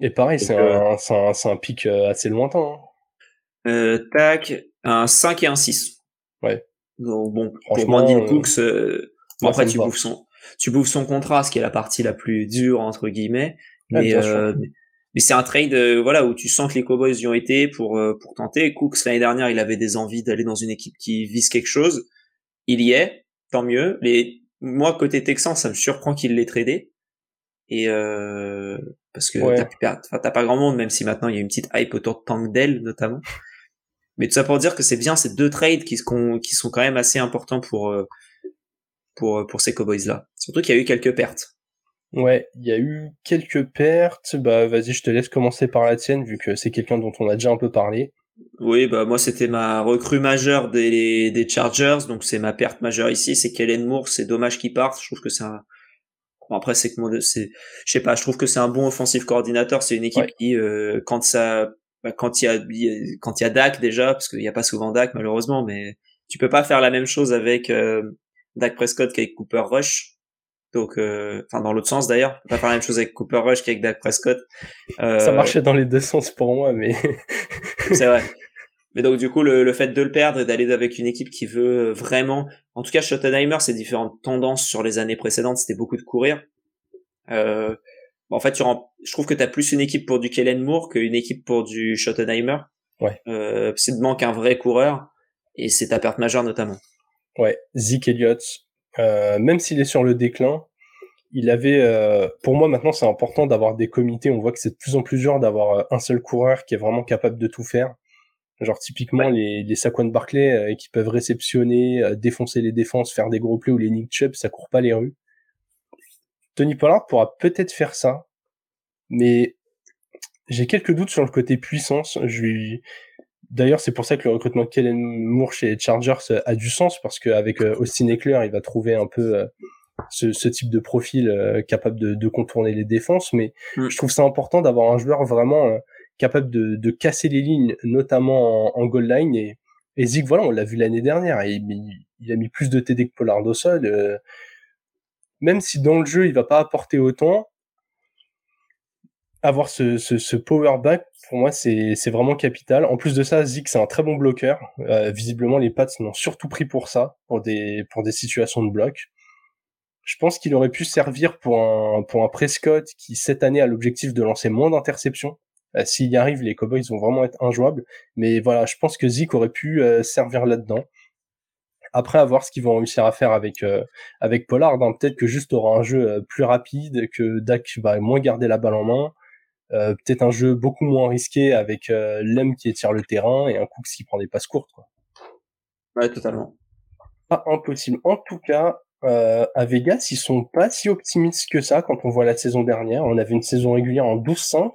et pareil, c'est, euh, un, c'est, un, un pic euh, assez lointain. Hein. Euh, tac, un 5 et un 6. Ouais. Donc bon, pour Brandon Cooks, euh, bon, après tu bouffes son, tu bouffes son contrat, ce qui est la partie la plus dure entre guillemets. Mais, euh, mais, c'est un trade, euh, voilà, où tu sens que les Cowboys y ont été pour pour tenter. Cooks l'année dernière, il avait des envies d'aller dans une équipe qui vise quelque chose. Il y est, tant mieux. Les, moi côté Texan, ça me surprend qu'il l'ait tradé. Et parce que t'as pas grand monde, même si maintenant il y a une petite hype autour de Tank Dell notamment. Mais tout ça pour dire que c'est bien ces deux trades qui, qui sont quand même assez importants pour, euh, pour, pour ces Cowboys-là. Surtout qu'il y a eu quelques pertes. Ouais, il y a eu quelques pertes. Bah, vas-y, je te laisse commencer par la tienne, vu que c'est quelqu'un dont on a déjà un peu parlé. Oui, bah moi c'était ma recrue majeure des, des Chargers, donc c'est ma perte majeure ici. C'est Kellen Moore, c'est dommage qu'il parte. Je trouve que c'est un. Bon, après c'est que c'est, je sais pas, je trouve que c'est un bon offensive coordinateur. C'est une équipe qui, euh, quand ça bah, quand il y a quand il y a Dak déjà parce qu'il n'y a pas souvent Dak malheureusement mais tu peux pas faire la même chose avec euh, Dak Prescott qu'avec Cooper Rush. Donc euh, enfin dans l'autre sens d'ailleurs. Tu peux pas faire la même chose avec Cooper Rush qu'avec Dak Prescott. Euh, ça marchait dans les deux sens pour moi mais c'est vrai (laughs) mais donc du coup le, le fait de le perdre et d'aller avec une équipe qui veut vraiment en tout cas Schottenheimer c'est différentes tendances sur les années précédentes c'était beaucoup de courir euh, en fait, tu je trouve que tu as plus une équipe pour du Kellen Moore qu'une équipe pour du Schottenheimer. Ouais. Euh, c'est de manque un vrai coureur et c'est ta perte majeure notamment. Ouais, Zeke Elliott, euh, même s'il est sur le déclin, il avait, euh, pour moi maintenant c'est important d'avoir des comités. On voit que c'est de plus en plus dur d'avoir euh, un seul coureur qui est vraiment capable de tout faire. Genre typiquement les, les Saquon Barclay euh, qui peuvent réceptionner, euh, défoncer les défenses, faire des gros plays ou les Nick Chubb, ça court pas les rues. Tony Pollard pourra peut-être faire ça, mais j'ai quelques doutes sur le côté puissance. Je lui... D'ailleurs, c'est pour ça que le recrutement de Kellen Moore chez Chargers a du sens, parce qu'avec euh, Austin Eckler, il va trouver un peu euh, ce, type de profil euh, capable de, contourner les défenses. Mais mm. je trouve ça important d'avoir un joueur vraiment capable de, casser les lignes, notamment en, goal line. Et, et Zig, voilà, on l'a vu l'année dernière, et il, a mis plus de TD que Pollard au sol même si dans le jeu il va pas apporter autant, avoir ce, ce, ce power back pour moi c'est vraiment capital. En plus de ça, Zik c'est un très bon bloqueur. Euh, visiblement les Pats n'ont surtout pris pour ça, pour des pour des situations de bloc. Je pense qu'il aurait pu servir pour un pour un Prescott qui cette année a l'objectif de lancer moins d'interceptions. Euh, S'il y arrive, les Cowboys vont vraiment être injouables. Mais voilà, je pense que Zik aurait pu euh, servir là-dedans. Après, à voir ce qu'ils vont réussir à faire avec euh, avec Pollard. Hein. Peut-être que juste aura un jeu euh, plus rapide, que Dak va moins garder la balle en main. Euh, peut-être un jeu beaucoup moins risqué avec Lem qui étire le terrain et un Cooks qui prend des passes courtes. Quoi. Ouais, totalement. Pas impossible. En tout cas, à Vegas, ils sont pas si optimistes que ça quand on voit la saison dernière. On avait une saison régulière en 12-5.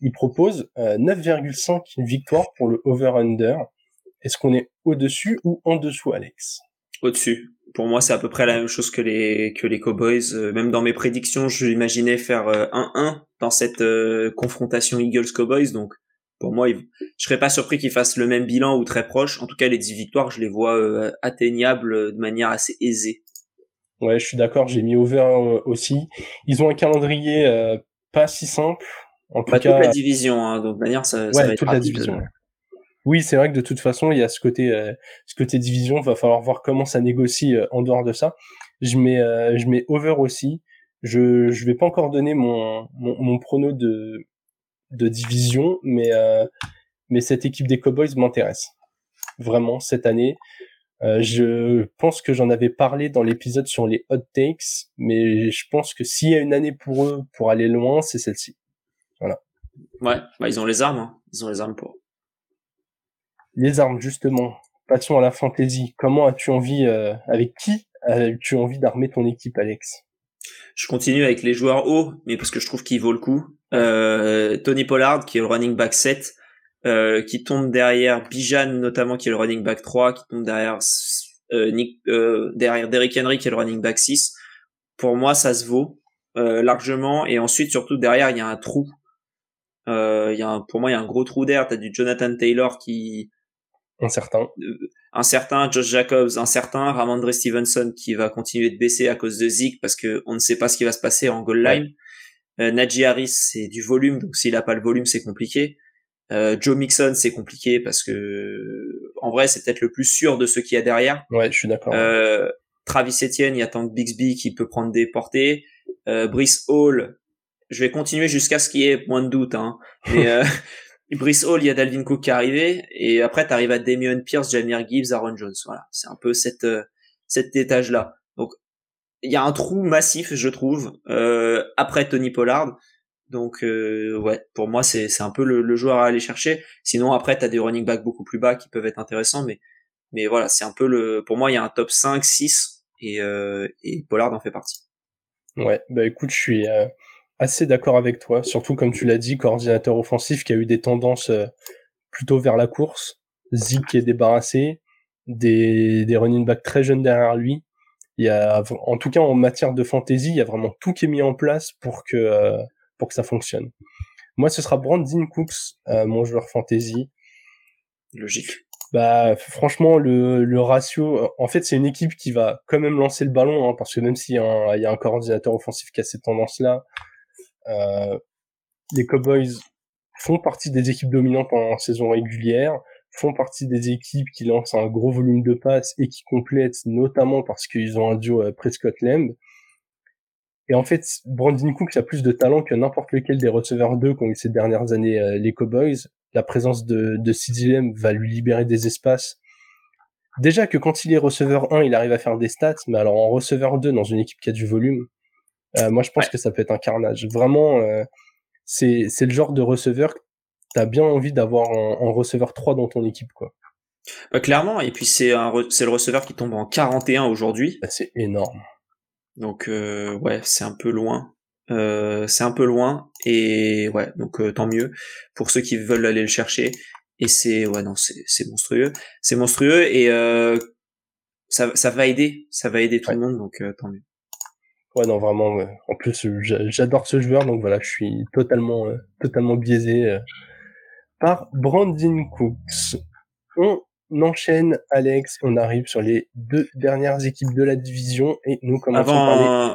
Ils proposent 9,5 victoires pour le over-under. Est-ce qu'on est au-dessus ou en dessous, Alex? Au-dessus. Pour moi, c'est à peu près la même chose que les que les Cowboys. Euh, même dans mes prédictions, je imaginais faire 1-1 euh, dans cette euh, confrontation Eagles-Cowboys. Donc, pour moi, je serais pas surpris qu'ils fassent le même bilan ou très proche. En tout cas, les 10 victoires, je les vois atteignables de manière assez aisée. Ouais, je suis d'accord. J'ai mis over aussi. Ils ont un calendrier pas si simple. En tout cas, toute la division, hein, donc de manière, ça, ça va être toute la division. Oui, c'est vrai que de toute façon, il y a ce côté, euh, ce côté division. Va falloir voir comment ça négocie euh, en dehors de ça. Je mets, euh, je mets over aussi. Je je vais pas encore donner mon mon, mon prono de de division, mais euh, mais cette équipe des Cowboys m'intéresse vraiment cette année. Euh, je pense que j'en avais parlé dans l'épisode sur les hot takes, mais je pense que s'il y a une année pour eux pour aller loin, c'est celle-ci. Voilà. Ouais, bah ils ont les armes, hein. ils ont les armes pour. Les armes justement. Passons à la fantasy. Comment as-tu envie, euh, avec qui as-tu envie d'armer ton équipe, Alex? Je continue avec les joueurs hauts, mais parce que je trouve qu'il vaut le coup. Euh, Tony Pollard, qui est le running back 7, euh, qui tombe derrière Bijan notamment qui est le running back 3, qui tombe derrière euh, Nick, euh, derrière Derrick Henry qui est le running back 6. Pour moi, ça se vaut largement. Et ensuite, surtout derrière, il y a un trou. Il y a un, pour moi, il y a un gros trou d'air. T'as du Jonathan Taylor qui un certain. un certain Josh Jacobs, un certain Ramondre Stevenson qui va continuer de baisser à cause de Zeke parce que on ne sait pas ce qui va se passer en goal line. Ouais. Najee Harris, c'est du volume, donc s'il a pas le volume, c'est compliqué. Euh, Joe Mixon, c'est compliqué parce que en vrai, c'est peut-être le plus sûr de ce qu'il y a derrière. Ouais, je suis d'accord. Euh, Travis Etienne, il y a tant Bixby qui peut prendre des portées. Euh, Brice Hall, je vais continuer jusqu'à ce qu'il y ait moins de doute. Hein. Mais (laughs) euh, Brice Hall, il y a Dalvin Cook qui est arrivé, et après tu arrives à Damien Pierce, Jamir Gibbs, Aaron Jones. Voilà, c'est un peu cette euh, cet étage là. Donc il y a un trou massif, je trouve, euh, après Tony Pollard. Donc euh, ouais, pour moi c'est c'est un peu le, joueur à aller chercher. Sinon après tu as des running backs beaucoup plus bas qui peuvent être intéressants, mais mais voilà c'est un peu le pour moi il y a un top 5, 6 et euh, et Pollard en fait partie. Ouais, bah écoute je suis euh, assez d'accord avec toi, surtout comme tu l'as dit, coordinateur offensif qui a eu des tendances plutôt vers la course. Zeke qui est débarrassé, des, des running backs très jeunes derrière lui. Il y a, en tout cas en matière de fantasy, il y a vraiment tout qui est mis en place pour que pour que ça fonctionne. Moi, ce sera Brandon Cooks, euh, mon joueur fantasy. Logique. Bah, franchement, le, le ratio, en fait, c'est une équipe qui va quand même lancer le ballon, hein, parce que même s'il y, a un, il y a un coordinateur offensif qui a cette tendance-là, euh, les Cowboys font partie des équipes dominantes en saison régulière, font partie des équipes qui lancent un gros volume de passes et qui complètent notamment parce qu'ils ont un duo Prescott-Lamb. Et en fait, Brandon Cook a plus de talent que n'importe lequel des receveurs 2 qu'ont eu ces dernières années euh, les Cowboys. La présence de, de Lamb va lui libérer des espaces. Déjà que quand il est receveur 1, il arrive à faire des stats, mais alors en receveur 2 dans une équipe qui a du volume, euh, moi je pense ouais. que ça peut être un carnage. Vraiment, euh, c'est c'est le genre de receveur que t'as bien envie d'avoir en, en, receveur 3 dans ton équipe, quoi. Bah, clairement, et puis c'est un c'est le receveur qui tombe en 41 aujourd'hui. Bah, c'est énorme. Donc euh, ouais, c'est un peu loin. Euh, c'est un peu loin et ouais, donc euh, tant mieux pour ceux qui veulent aller le chercher. Et c'est ouais non, c'est c'est monstrueux, c'est monstrueux et euh, ça ça va aider, ça va aider tout ouais. le monde donc euh, tant mieux. Ouais non vraiment. Ouais. En plus j'adore ce joueur donc voilà, je suis totalement euh, totalement biaisé par Brandon Cooks. On enchaîne, Alex. On arrive sur les deux dernières équipes de la division et nous commençons avant, par les...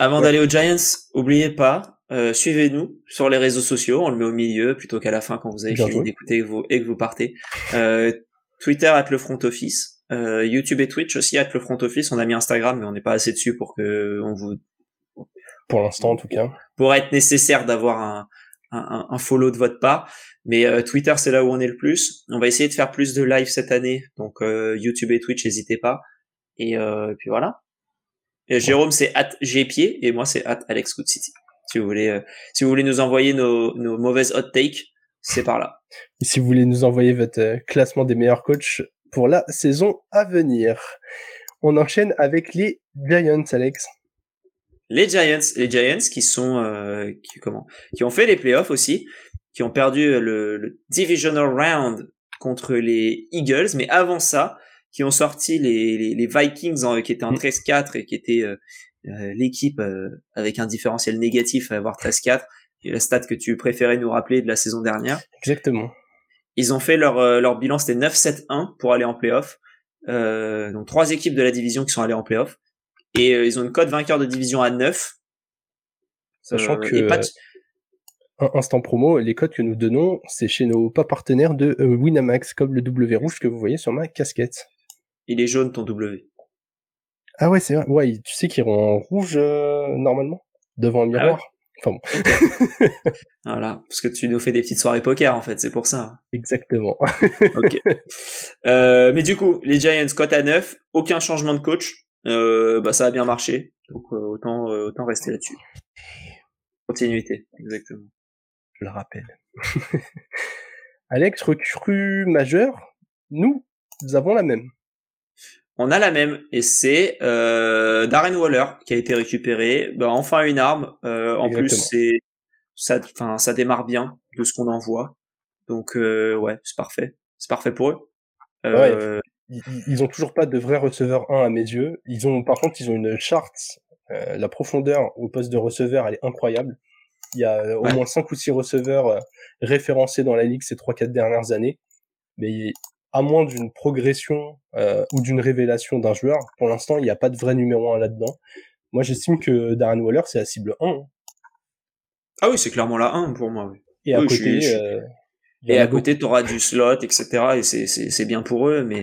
Avant ouais. d'aller aux Giants, oubliez pas, euh, suivez-nous sur les réseaux sociaux. On le met au milieu plutôt qu'à la fin quand vous avez fini d'écouter et, et, que vous partez. Euh, Twitter at le front office, euh, YouTube et Twitch aussi at le front office. On a mis Instagram, mais on n'est pas assez dessus pour que on vous. Pour l'instant, en tout cas. Pour être nécessaire d'avoir un, un, un, follow de votre part. Mais euh, Twitter, c'est là où on est le plus. On va essayer de faire plus de live cette année. Donc euh, YouTube et Twitch, n'hésitez pas. Et, euh, et, puis voilà. Et Jérôme, c'est at gpied et moi, c'est at Alex Good City. Si vous voulez, euh, si vous voulez nous envoyer nos, nos mauvaises hot takes, c'est par là. Et si vous voulez nous envoyer votre euh, classement des meilleurs coachs pour la saison à venir, on enchaîne avec les Giants, Alex. Les Giants, les Giants qui sont, euh, qui, comment, qui ont fait les playoffs aussi, qui ont perdu le, le, divisional round contre les Eagles, mais avant ça, qui ont sorti les, les, les Vikings en, qui étaient en 13-4 et qui étaient euh, euh, l'équipe euh, avec un différentiel négatif à avoir 13-4, la stat que tu préférais nous rappeler de la saison dernière. Exactement. Ils ont fait leur, euh, leur bilan, c'était 9-7-1 pour aller en playoff. donc trois équipes de la division qui sont allées en playoff. Et ils ont une cote vainqueur de division à 9. Sachant que... Pas un instant promo, les codes que nous donnons, c'est chez nos pas partenaires de euh, Winamax, comme le W rouge que vous voyez sur ma casquette. Il est jaune ton W. Ah ouais, c'est vrai. Ouais, tu sais qu'ils iront en rouge euh, normalement devant un miroir. Enfin bon. (laughs) voilà, parce que tu nous fais des petites soirées poker en fait, c'est pour ça. Exactement. (laughs) ok. Euh, mais du coup, les Giants cote à 9, aucun changement de coach, euh, bah ça a bien marché, donc euh, autant euh, autant rester là-dessus. Continuité, exactement. Je le rappelle. (laughs) Alex, recrue majeur, nous, nous avons la même. On a la même et c'est euh, Darren Waller qui a été récupéré. Bah, enfin une arme. Euh, en plus c'est ça, enfin ça démarre bien de ce qu'on en voit. Donc euh, ouais c'est parfait. C'est parfait pour eux. Ils, ils, ont toujours pas de vrai receveur 1 à mes yeux. Ils ont par contre ils ont une charte. La profondeur au poste de receveur elle est incroyable. Il y a au moins 5 ou 6 receveurs référencés dans la ligue ces 3-4 dernières années. Mais à moins d'une progression euh, ou d'une révélation d'un joueur, pour l'instant, il n'y a pas de vrai numéro 1 là-dedans. Moi, j'estime que Darren Waller, c'est la cible 1. Hein. Ah oui, c'est clairement la 1 pour moi. Oui. Et à côté, euh, et à côté, tu auras du slot, etc. Et c'est bien pour eux, mais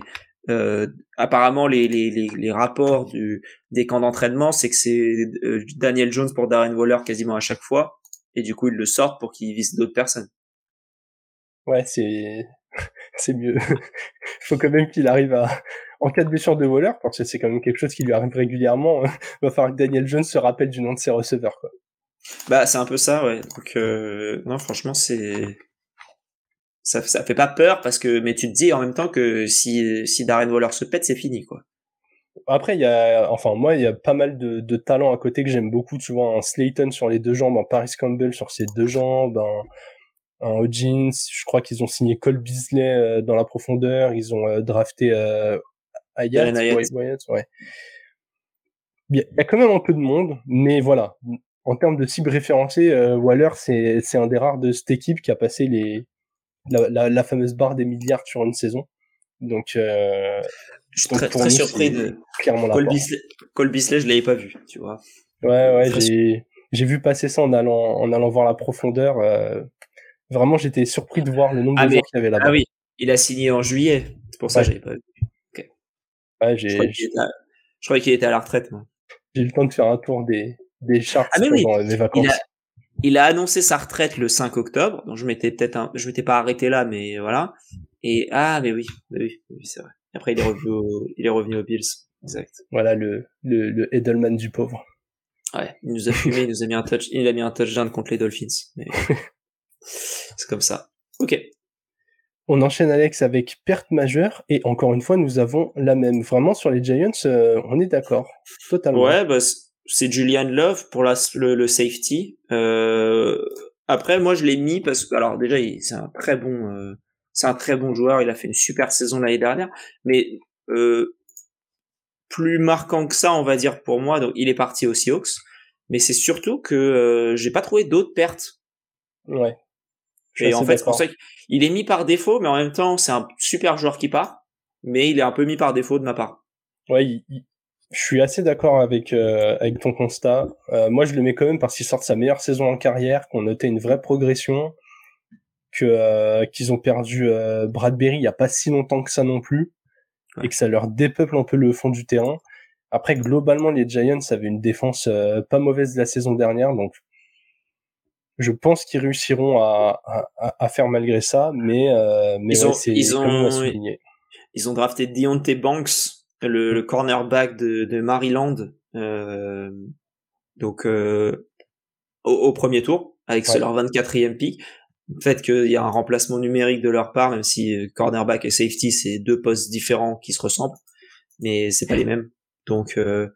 euh, apparemment, les, les, les, les, rapports du, des camps d'entraînement, c'est que c'est euh, Daniel Jones pour Darren Waller quasiment à chaque fois, et du coup, ils le sortent pour qu'il vise d'autres personnes. Ouais, c'est (laughs) c'est mieux. Il (laughs) faut quand même qu'il arrive à, en cas de blessure de Waller, parce que c'est quand même quelque chose qui lui arrive régulièrement, il va falloir que Daniel Jones se rappelle du nom de ses receveurs, quoi. Bah, c'est un peu ça, ouais. Donc, euh, non, franchement, c'est, ça, ça fait pas peur parce que, mais tu te dis en même temps que si, si Darren Waller se pète, c'est fini, quoi. Après, il y a, enfin, moi, il y a pas mal de, de talents à côté que j'aime beaucoup. Souvent, un Slayton sur les deux jambes, un Paris Campbell sur ses deux jambes, un, un jeans Je crois qu'ils ont signé Cole Beasley euh, dans la profondeur. Ils ont euh, drafté euh, Ayat. ouais. Il y a quand même un peu de monde, mais voilà. En termes de cible référencée, euh, Waller, c'est, c'est un des rares de cette équipe qui a passé les, la, la, la fameuse barre des milliards sur une saison. Donc, euh, je suis très, très surpris de clairement Cole Beasley, Cole Beasley, je l'avais pas vu, tu vois. Ouais, ouais, j'ai, j'ai vu passer ça en allant, en allant voir la profondeur. Euh, Vraiment, j'étais surpris de voir le nombre ah de gens qu'il y avait là-bas. Ah oui, il a signé en juillet. C'est pour ça que j'avais pas vu. Ouais, j'ai. Je croyais qu'il était, à... la retraite, moi. J'ai eu le temps de faire un tour des, des charts ah, pendant mes vacances. Il a... il a, annoncé sa retraite le 5 octobre, donc je m'étais peut-être un... je m'étais pas arrêté là, mais voilà. Et ah, mais oui, mais oui, oui c'est vrai. Après, il est revenu au... il est revenu aux Bills. Exact. Voilà le, le, le Edelman du pauvre. Ouais, il nous a fumé, il nous a mis un touch, il a mis un touchdown contre les Dolphins. Mais... (laughs) C'est comme ça. Ok. On enchaîne Alex avec perte majeure et encore une fois nous avons la même. Vraiment sur les Giants, euh, on est d'accord, totalement. Ouais, bah, c'est Julian Love pour la, le, safety. Euh, après, moi je l'ai mis parce que alors déjà c'est un très bon, euh, c'est un très bon joueur. Il a fait une super saison l'année dernière, mais plus marquant que ça, on va dire pour moi. Donc il est parti aux Seahawks, mais c'est surtout que j'ai pas trouvé d'autres pertes. Ouais. Et en fait, c'est pour ça qu'il est mis par défaut, mais en même temps, c'est un super joueur qui part, mais il est un peu mis par défaut de ma part. Ouais, je suis assez d'accord avec euh, avec ton constat. Euh, moi, je le mets quand même parce qu'il sort de sa meilleure saison en carrière, qu'on notait une vraie progression, que euh, qu'ils ont perdu Bradbury il y a pas si longtemps que ça non plus, et que ça leur dépeuple un peu le fond du terrain. Après, globalement, les Giants avaient une défense pas mauvaise la saison dernière, donc je pense qu'ils réussiront à, à, à, faire malgré ça, mais, euh, mais ils, ouais, ont, ils, ont, ils ont drafté Deontay Banks, le, le cornerback de, de Maryland, euh, donc euh, au, au, premier tour, avec leur 24e pick. Le fait qu'il y a un remplacement numérique de leur part, même si cornerback et safety, c'est deux postes différents qui se ressemblent, mais c'est pas les mêmes. Donc euh,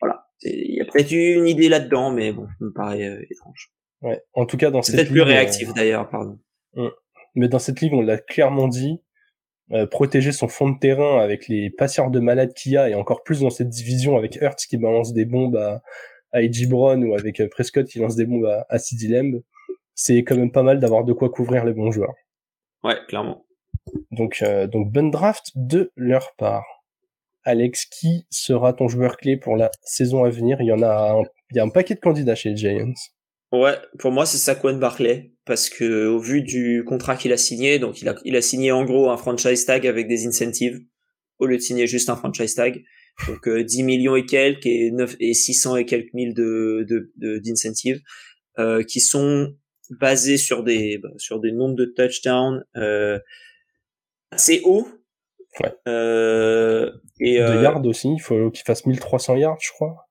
voilà, il y a peut-être une idée là-dedans, mais bon, ça me paraît euh, étrange. Ouais. En tout cas, dans cette peut-être plus réactif d'ailleurs, pardon. Hum. Mais dans cette ligue, on l'a clairement dit, euh, protéger son fond de terrain avec les passeurs de malades qu'il y a, et encore plus dans cette division avec Hurts qui balance des bombes à, à Brown ou avec euh, Prescott qui lance des bombes à, à Lamb, c'est quand même pas mal d'avoir de quoi couvrir les bons joueurs. Ouais, clairement. Donc, euh, donc bonne draft de leur part. Alex, qui sera ton joueur clé pour la saison à venir? Il y en a, un, il y a un paquet de candidats chez les Giants. Ouais, pour moi c'est Saquon Barclay parce que au vu du contrat qu'il a signé, donc il a il a signé en gros un franchise tag avec des incentives au lieu de signer juste un franchise tag. donc 10 millions et quelques et 9 et 600 et quelques mille de d'incentives de, qui sont basés sur des sur des nombres de touchdowns assez hauts Ouais. Euh, et, de euh, yards aussi, il faut qu'il fasse 1300 yards, je crois.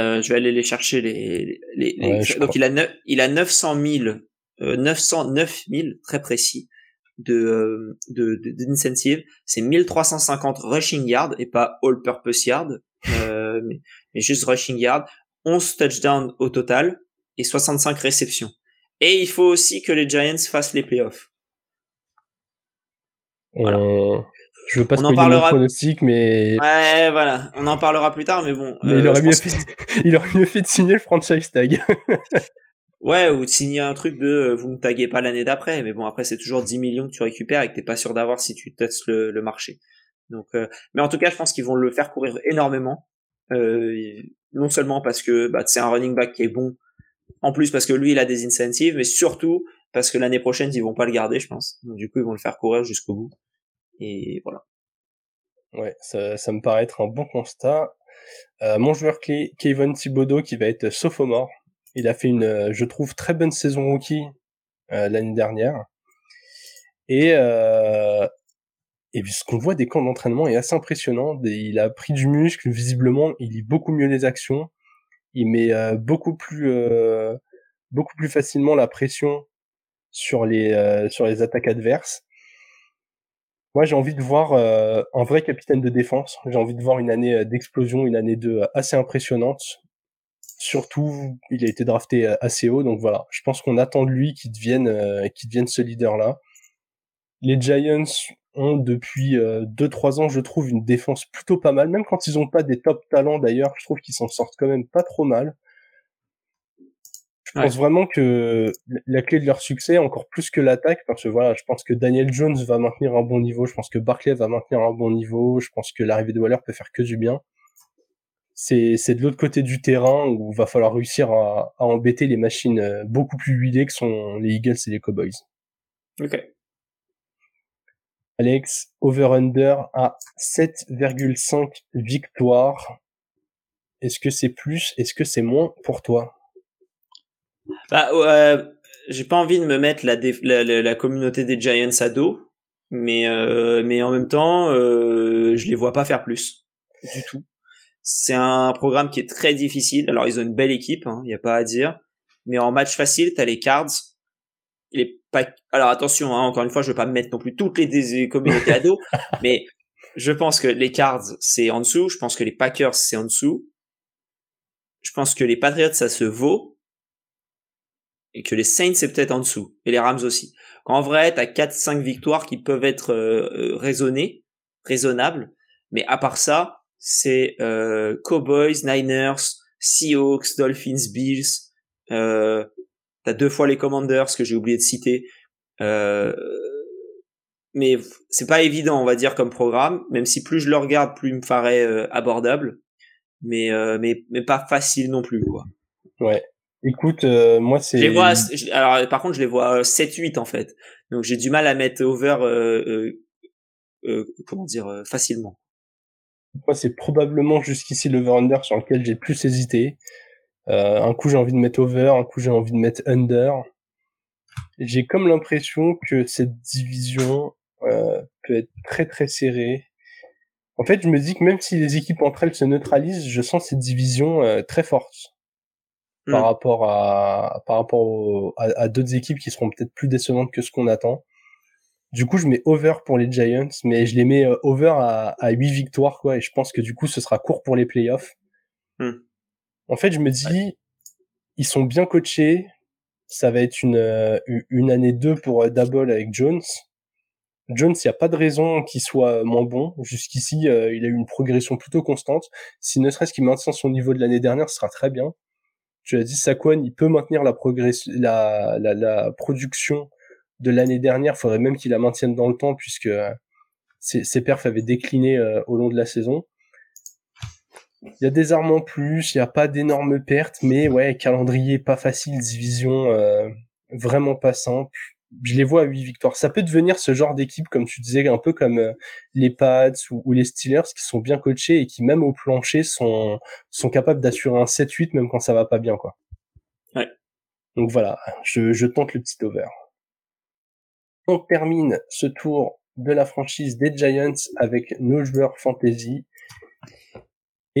Euh, je vais aller les chercher les, les, les Ouais, je donc crois. il a neuf- il a 900 000 euh, 909 000 très précis de euh, de de- d'incentive c'est 1350 rushing yards et pas all purpose yards euh, (laughs) mais, mais juste rushing yards 11 touchdowns au total et 65 réceptions et il faut aussi que les Giants fassent les playoffs Voilà. On- Je veux pas On en parlera- pronostic, mais, ouais voilà on en parlera plus tard mais bon mais euh, il, aurait mieux fait... (laughs) il aurait mieux fait de signer le franchise tag. (laughs) Ouais, ou de signer un truc de euh, vous me taguez pas l'année d'après, mais bon après c'est toujours 10 millions que tu récupères et que t'es pas sûr d'avoir si tu testes le, le marché. Donc, euh, mais en tout cas, je pense qu'ils vont le faire courir énormément. Euh, non seulement parce que bah, c'est un running back qui est bon, en plus parce que lui il a des incentives, mais surtout parce que l'année prochaine ils vont pas le garder, je pense. Du coup ils vont le faire courir jusqu'au bout. Et voilà. Ouais, ça, me paraît être un bon constat. Euh, mon joueur clé, Kevin Thibodeau, qui va être sophomore. Il a fait une, euh, je trouve, très bonne saison rookie euh, l'année dernière. Et, euh, et ce qu'on voit des camps d'entraînement est assez impressionnant. Il a pris du muscle, visiblement, il lit beaucoup mieux les actions. Il met euh, beaucoup plus, euh, beaucoup plus facilement la pression sur les, euh, sur les attaques adverses. Moi, j'ai envie de voir un vrai capitaine de défense. J'ai envie de voir une année d'explosion, une année de assez impressionnante. Surtout, il a été drafté assez haut, donc voilà. Je pense qu'on attend de lui qu'il devienne, qu'il devienne ce leader-là. Les Giants ont depuis 2-3 ans, je trouve, une défense plutôt pas mal. Même quand ils ont pas des top talents d'ailleurs, je trouve qu'ils s'en sortent quand même pas trop mal. Je Ouais. pense vraiment que la clé de leur succès, encore plus que l'attaque, parce que voilà, je pense que Daniel Jones va maintenir un bon niveau, je pense que Barclay va maintenir un bon niveau, je pense que l'arrivée de Waller peut faire que du bien. C'est, c'est de l'autre côté du terrain où il va falloir réussir à, à embêter les machines euh, beaucoup plus huilées que sont les Eagles et les Cowboys. Ok. Alex, over-under à 7,5 victoires. Est-ce que c'est plus, est-ce que c'est moins pour toi? Bah, euh, j'ai pas envie de me mettre la, la, la, la communauté des Giants à dos, mais euh, mais en même temps, euh, je les vois pas faire plus du tout. C'est un programme qui est très difficile. Alors ils ont une belle équipe, il hein, y a pas à dire. Mais en match facile, t'as les Cards. Les Pac- Alors attention, hein, encore une fois, je veux pas me mettre non plus toutes les communautés à dos, (laughs) mais je pense que les Cards c'est en dessous. Je pense que les Packers c'est en dessous. Je pense que les Patriots ça se vaut et que les Saints c'est peut-être en dessous et les Rams aussi. En vrai, t'as 4-5 victoires qui peuvent être euh, euh, raisonnées, raisonnables, mais à part ça, c'est euh, Cowboys, Niners, Seahawks, Dolphins, Bills. Euh, t'as deux fois les Commanders que j'ai oublié de citer. Euh, mais c'est pas évident, on va dire, comme programme. Même si plus je le regarde, plus il me paraît euh, abordable. Mais, euh, mais mais pas facile non plus, quoi. Ouais. Écoute, moi c'est. Les vois, alors par contre, je les vois 7-8 en fait. Donc j'ai du mal à mettre over, comment dire, facilement. Moi, c'est probablement jusqu'ici le over-under sur lequel j'ai plus hésité. Euh, un coup, j'ai envie de mettre over, un coup, j'ai envie de mettre under. J'ai comme l'impression que cette division euh, peut être très très serrée. En fait, je me dis que même si les équipes entre elles se neutralisent, je sens cette division euh, très forte par Hmm. rapport à par rapport au- à, à d'autres équipes qui seront peut-être plus décevantes que ce qu'on attend. Du coup, je mets over pour les Giants, mais je les mets euh, over à, à 8 victoires, quoi, et je pense que du coup, ce sera court pour les playoffs. Hmm. En fait, je me dis, ils sont bien coachés, ça va être une, euh, une année 2 pour euh, Double avec Jones. Jones, il n'y a pas de raison qu'il soit moins bon. Jusqu'ici, euh, il a eu une progression plutôt constante. Si ne serait-ce qu'il maintient son niveau de l'année dernière, ce sera très bien. Tu as dit, Saquon, il peut maintenir la, la, la, la production de l'année dernière. Il faudrait même qu'il la maintienne dans le temps puisque ses, ses perfs avaient décliné euh, au long de la saison. Il y a des armes en plus, il n'y a pas d'énormes pertes, mais ouais, calendrier pas facile, division euh, vraiment pas simple. je les vois à 8 victoires. Ça peut devenir ce genre d'équipe, comme tu disais, un peu comme euh, les Pats ou, les Steelers, qui sont bien coachés et qui, même au plancher, sont, sont capables d'assurer un 7-8, même quand ça va pas bien, quoi. Ouais. Donc voilà, je, je tente le petit over. On termine ce tour de la franchise des Giants avec nos joueurs fantasy.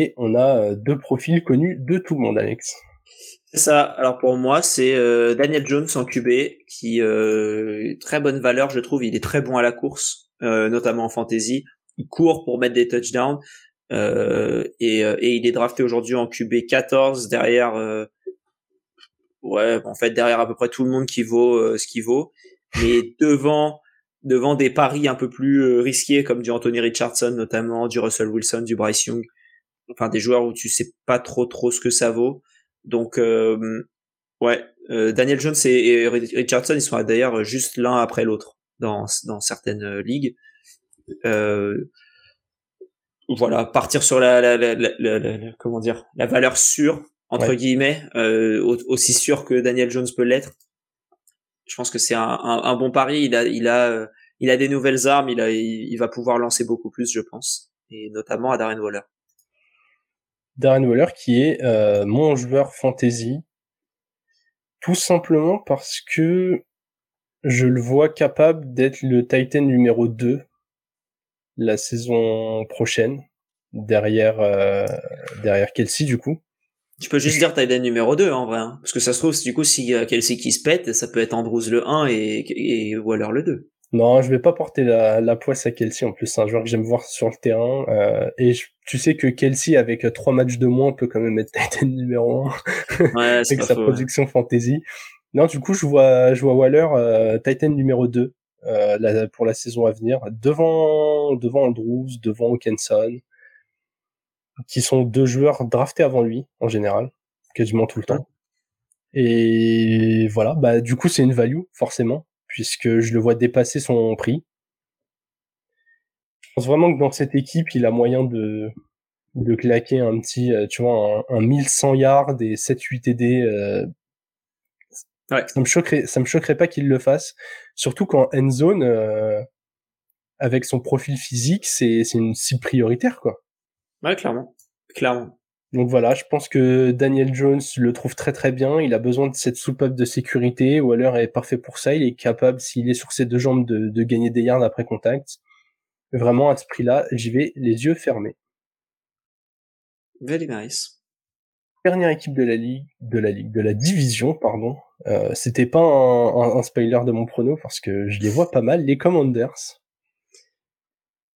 Et on a euh, deux profils connus de tout le monde, Alex. C'est ça. Alors pour moi, c'est euh, Daniel Jones en QB qui euh, très bonne valeur, je trouve. Il est très bon à la course, euh, notamment en fantasy. Il court pour mettre des touchdowns et, et il est drafté aujourd'hui en QB 14 derrière. ouais, en fait derrière à peu près tout le monde qui vaut ce qu'il vaut, mais (laughs) devant devant des paris un peu plus risqués comme du Anthony Richardson notamment, du Russell Wilson, du Bryce Young, enfin des joueurs où tu sais pas trop trop ce que ça vaut. Donc euh, ouais, euh, Daniel Jones et, Richardson, ils sont d'ailleurs juste l'un après l'autre dans, dans certaines euh, ligues. voilà, partir sur la, la, la, la, comment dire, la valeur sûre entre guillemets, aussi sûre que Daniel Jones peut l'être. Je pense que c'est un, un, bon pari. Il a, il a, il a des nouvelles armes. Il a, il, va pouvoir lancer beaucoup plus, je pense, et notamment à Darren Waller. Darren Waller qui est euh, mon joueur fantasy. Tout simplement parce que je le vois capable d'être le Titan numéro 2 la saison prochaine, derrière, euh, derrière Kelsey du coup. Tu peux juste dire Titan numéro 2 en vrai, hein. parce que ça se trouve, du coup, si Kelsey qui se pète, ça peut être Andrews le 1 et, et Waller le 2. Non, je vais pas porter la, la poisse à Kelsey. En plus, c'est un joueur que j'aime voir sur le terrain. Euh, et tu sais que Kelsey, avec euh, trois matchs de moins, peut quand même être (laughs) Titan numéro 1 ouais, (laughs) avec sa production fantasy. Non, du coup, je vois, je vois Waller euh, Titan numéro 2 euh, pour la saison à venir, devant, devant Andrews, devant Hawkinson, qui sont deux joueurs draftés avant lui, en général, quasiment tout le temps. Et voilà, bah du coup, c'est une value, forcément puisque je le vois dépasser son prix. Je pense vraiment que dans cette équipe, il a moyen de, de claquer un petit, euh, tu vois, un, 1100 yards et 7-8 TD. Euh, ouais. Ça me choquerait, ça me choquerait pas qu'il le fasse. Surtout qu'en end zone, euh, avec son profil physique, c'est, c'est une cible prioritaire, quoi. Ouais, clairement. Clairement. Donc voilà, je pense que Daniel Jones le trouve très très bien. Il a besoin de cette soupape de sécurité. Waller est parfait pour ça. Il est capable, s'il est sur ses deux jambes, de, de gagner des yards après contact. Vraiment, à ce prix-là, j'y vais les yeux fermés. Very nice. Dernière équipe de la ligue, de la ligue, de la division, pardon. Euh, C'était pas un, un, spoiler de mon prono parce que je les vois pas mal. Les Commanders.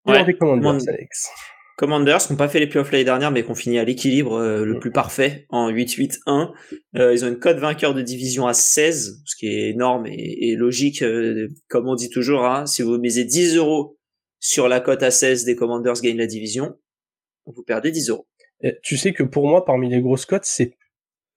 Ouais, les Commanders, Alex? Commanders n'ont pas fait les playoffs l'année dernière, mais qui ont fini à l'équilibre euh, le mm. plus parfait en 8-8-1. Euh, ils ont une cote vainqueur de division à 16, ce qui est énorme et, logique, euh, comme on dit toujours. Hein, si vous misez 10 euros sur la cote à 16 des Commanders gagnent la division, vous perdez 10 euros. tu sais que pour moi, parmi les grosses cotes, c'est